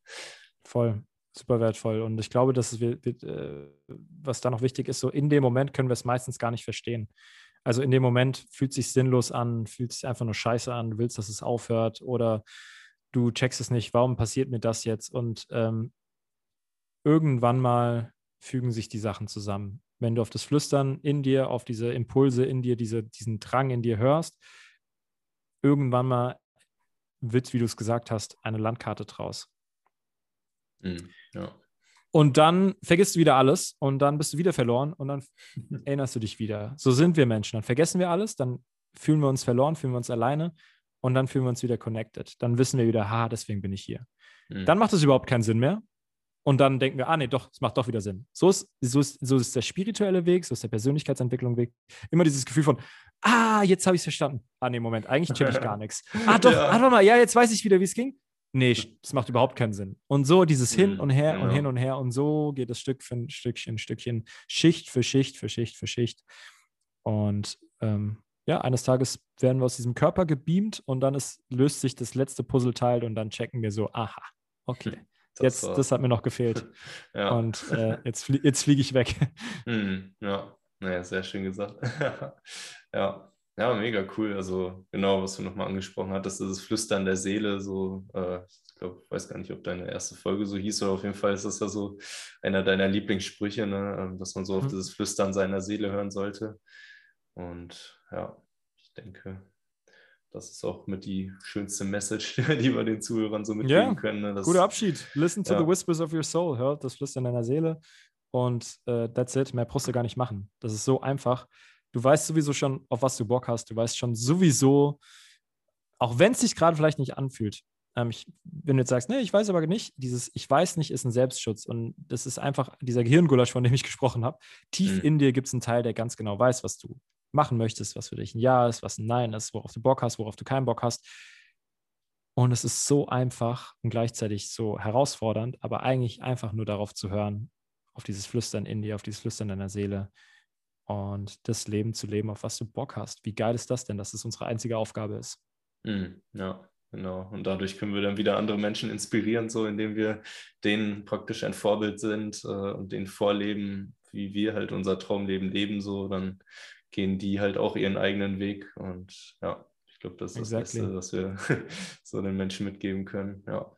Voll, super wertvoll. Und ich glaube, dass wir, äh, was da noch wichtig ist, so in dem Moment können wir es meistens gar nicht verstehen. Also in dem Moment fühlt es sich sinnlos an, fühlt sich einfach nur scheiße an, du willst, dass es aufhört oder du checkst es nicht, warum passiert mir das jetzt? Und ähm, irgendwann mal fügen sich die Sachen zusammen. Wenn du auf das Flüstern in dir, auf diese Impulse in dir, diese, diesen Drang in dir hörst, irgendwann mal wird, wie du es gesagt hast, eine Landkarte draus. Mhm. Ja. Und dann vergisst du wieder alles und dann bist du wieder verloren und dann erinnerst du dich wieder. So sind wir Menschen. Dann vergessen wir alles, dann fühlen wir uns verloren, fühlen wir uns alleine und dann fühlen wir uns wieder connected. Dann wissen wir wieder, ha, deswegen bin ich hier. Mhm. Dann macht es überhaupt keinen Sinn mehr. Und dann denken wir, ah nee, doch, es macht doch wieder Sinn. So ist, so, ist, so ist der spirituelle Weg, so ist der Persönlichkeitsentwicklung Weg. Immer dieses Gefühl von, ah, jetzt habe ich es verstanden. Ah nee, Moment, eigentlich check ich gar nichts. Ah doch, Ja. warte mal, ja, jetzt weiß ich wieder, wie es ging. Nee, das macht überhaupt keinen Sinn. Und so dieses Hin Mhm, und Her und hin und her und so geht es Stück für Stückchen, Stückchen, Schicht für Schicht für Schicht für Schicht. Und ähm, ja, eines Tages werden wir aus diesem Körper gebeamt und dann ist, löst sich das letzte Puzzleteil und dann checken wir so, aha, okay, jetzt, war- das hat mir noch gefehlt. ja. Und äh, jetzt, flie jetzt fliege ich weg. Mhm, ja, naja, sehr schön gesagt. ja. ja, mega cool. Also genau, was du nochmal angesprochen hattest, dieses Flüstern der Seele, so, äh, ich glaube, weiß gar nicht, ob deine erste Folge so hieß, aber auf jeden Fall ist das ja so einer deiner Lieblingssprüche, ne? ähm, dass man so auf Mhm. dieses Flüstern seiner Seele hören sollte. Und ja, ich denke, das ist auch mit die schönste Message, die wir den Zuhörern so mitgeben Ja, können. Ne? dass- Guter Abschied. Listen to Ja. the whispers of your soul. Hört das Flüstern deiner Seele. Und äh, that's it. Mehr brauchst du gar nicht machen. Das ist so einfach. Du weißt sowieso schon, auf was du Bock hast. Du weißt schon sowieso, auch wenn es sich gerade vielleicht nicht anfühlt, Ähm, ich, wenn du jetzt sagst, nee, ich weiß aber nicht, dieses Ich weiß nicht ist ein Selbstschutz. Und das ist einfach dieser Gehirngulasch, von dem ich gesprochen habe. Tief mhm. in dir gibt es einen Teil, der ganz genau weiß, was du machen möchtest, was für dich ein Ja ist, was ein Nein ist, worauf du Bock hast, worauf du keinen Bock hast. Und es ist so einfach und gleichzeitig so herausfordernd, aber eigentlich einfach nur darauf zu hören, auf dieses Flüstern in dir, auf dieses Flüstern deiner Seele und das Leben zu leben, auf was du Bock hast. Wie geil ist das denn, dass es unsere einzige Aufgabe ist? Mm, ja, genau. Und dadurch können wir dann wieder andere Menschen inspirieren, so indem wir denen praktisch ein Vorbild sind äh, und denen vorleben, wie wir halt unser Traumleben leben, so dann gehen die halt auch ihren eigenen Weg und ja, glaube, das ist exactly. das Beste, was wir so den Menschen mitgeben können. Ja,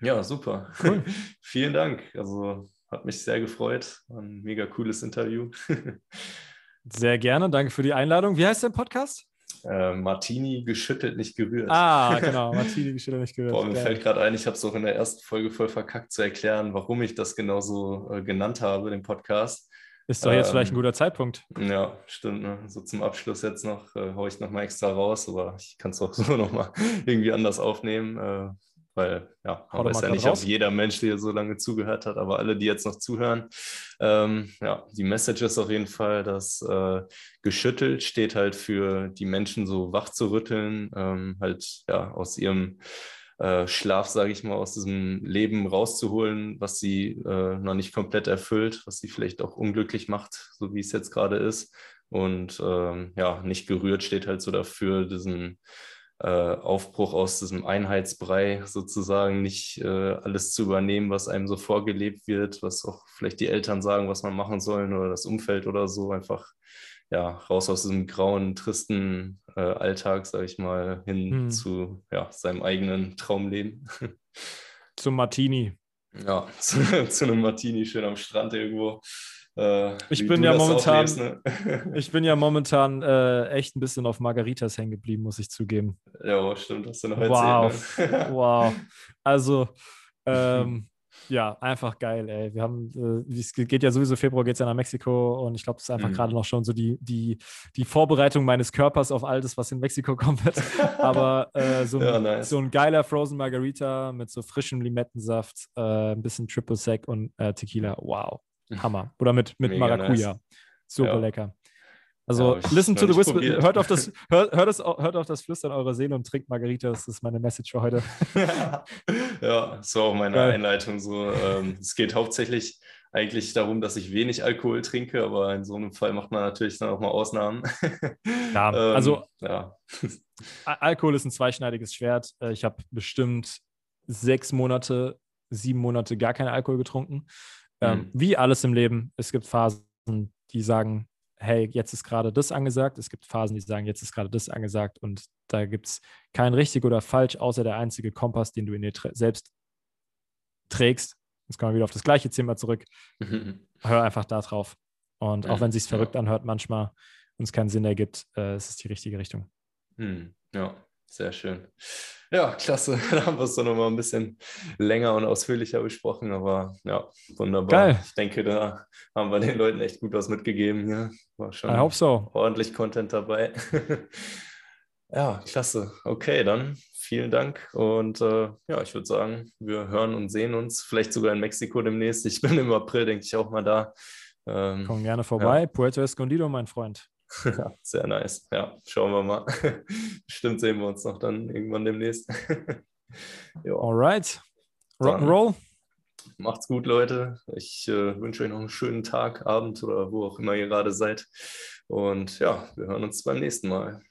ja super. Cool. Vielen Dank. Also hat mich sehr gefreut. Ein mega cooles Interview. sehr gerne. Danke für die Einladung. Wie heißt dein Podcast? Äh, Martini geschüttelt, nicht gerührt. Ah, genau. Martini geschüttelt, nicht gerührt. Boah, mir Geil. fällt gerade ein, ich habe es auch in der ersten Folge voll verkackt zu erklären, warum ich das genauso äh, genannt habe, den Podcast. Ist doch jetzt ähm, vielleicht ein ähm, guter Zeitpunkt. Ja, stimmt. Ne? So zum Abschluss jetzt noch äh, haue ich nochmal extra raus, aber ich kann es auch so nochmal irgendwie anders aufnehmen, äh, weil ja, man weiß ja nicht, raus. ob jeder Mensch, der so lange zugehört hat, aber alle, die jetzt noch zuhören, ähm, ja, die Message ist auf jeden Fall, dass äh, geschüttelt steht halt für die Menschen so wach zu rütteln, ähm, halt ja aus ihrem äh, Schlaf, sage ich mal, aus diesem Leben rauszuholen, was sie äh, noch nicht komplett erfüllt, was sie vielleicht auch unglücklich macht, so wie es jetzt gerade ist. Und ähm, ja, nicht gerührt steht halt so dafür, diesen äh, Aufbruch aus diesem Einheitsbrei sozusagen, nicht äh, alles zu übernehmen, was einem so vorgelebt wird, was auch vielleicht die Eltern sagen, was man machen soll oder das Umfeld oder so, einfach ja, raus aus diesem grauen, tristen äh, Alltag, sage ich mal, hin hm. zu ja, seinem eigenen Traumleben. Zum Martini. Ja, zu, zu, einem Martini schön am Strand irgendwo. Äh, ich, bin ja momentan, ne? ich bin ja momentan äh, echt ein bisschen auf Margaritas hängen geblieben, muss ich zugeben. Ja, stimmt, hast du noch wow. erzählt. Ne? wow. Also, ähm, ja, einfach geil, ey. Wir haben, äh, es geht ja sowieso Februar, geht es ja nach Mexiko und ich glaube, das ist einfach mhm. gerade noch schon so die, die, die Vorbereitung meines Körpers auf all das, was in Mexiko kommen wird. Aber äh, so, ja, nice. so, ein geiler Frozen Margarita mit so frischem Limettensaft, äh, ein bisschen Triple Sec und äh, Tequila, wow, Hammer. Oder mit, mit Maracuja, nice. super ja. lecker. Also ja, listen to the whisper, hört auf, das, hört, hört, das, hört auf das Flüstern eurer Seele und trinkt Margarita. Das ist meine Message für heute. ja, so auch meine Geil. Einleitung. So, ähm, es geht hauptsächlich eigentlich darum, dass ich wenig Alkohol trinke, aber in so einem Fall macht man natürlich dann auch mal Ausnahmen. ja, ähm, also ja. Alkohol ist ein zweischneidiges Schwert. Äh, ich habe bestimmt sechs Monate, sieben Monate gar keinen Alkohol getrunken. Ähm, mhm. Wie alles im Leben. Es gibt Phasen, die sagen, hey, jetzt ist gerade das angesagt. Es gibt Phasen, die sagen, jetzt ist gerade das angesagt und da gibt es kein richtig oder falsch, außer der einzige Kompass, den du in dir selbst trägst. Jetzt kommen wir wieder auf das gleiche Thema zurück. Mhm. Hör einfach da drauf. Und auch mhm. wenn es sich verrückt anhört, manchmal und es keinen Sinn ergibt, äh, es ist die richtige Richtung. Mhm. Ja, sehr schön. Ja, klasse. Da haben wir es dann nochmal ein bisschen länger und ausführlicher besprochen, aber ja, wunderbar. Geil. Ich denke, da haben wir den Leuten echt gut was mitgegeben hier. War schon so. ordentlich Content dabei. ja, klasse. Okay, dann vielen Dank und äh, ja, ich würde sagen, wir hören und sehen uns vielleicht sogar in Mexiko demnächst. Ich bin im April, denke ich, auch mal da. Ähm, Komm gerne vorbei. Ja. Puerto Escondido, mein Freund. Sehr nice. Ja, schauen wir mal. Bestimmt sehen wir uns noch dann irgendwann demnächst. Alright. Rock'n'Roll. Macht's gut, Leute. Ich äh, wünsche euch noch einen schönen Tag, Abend oder wo auch immer ihr gerade seid. Und ja, wir hören uns beim nächsten Mal.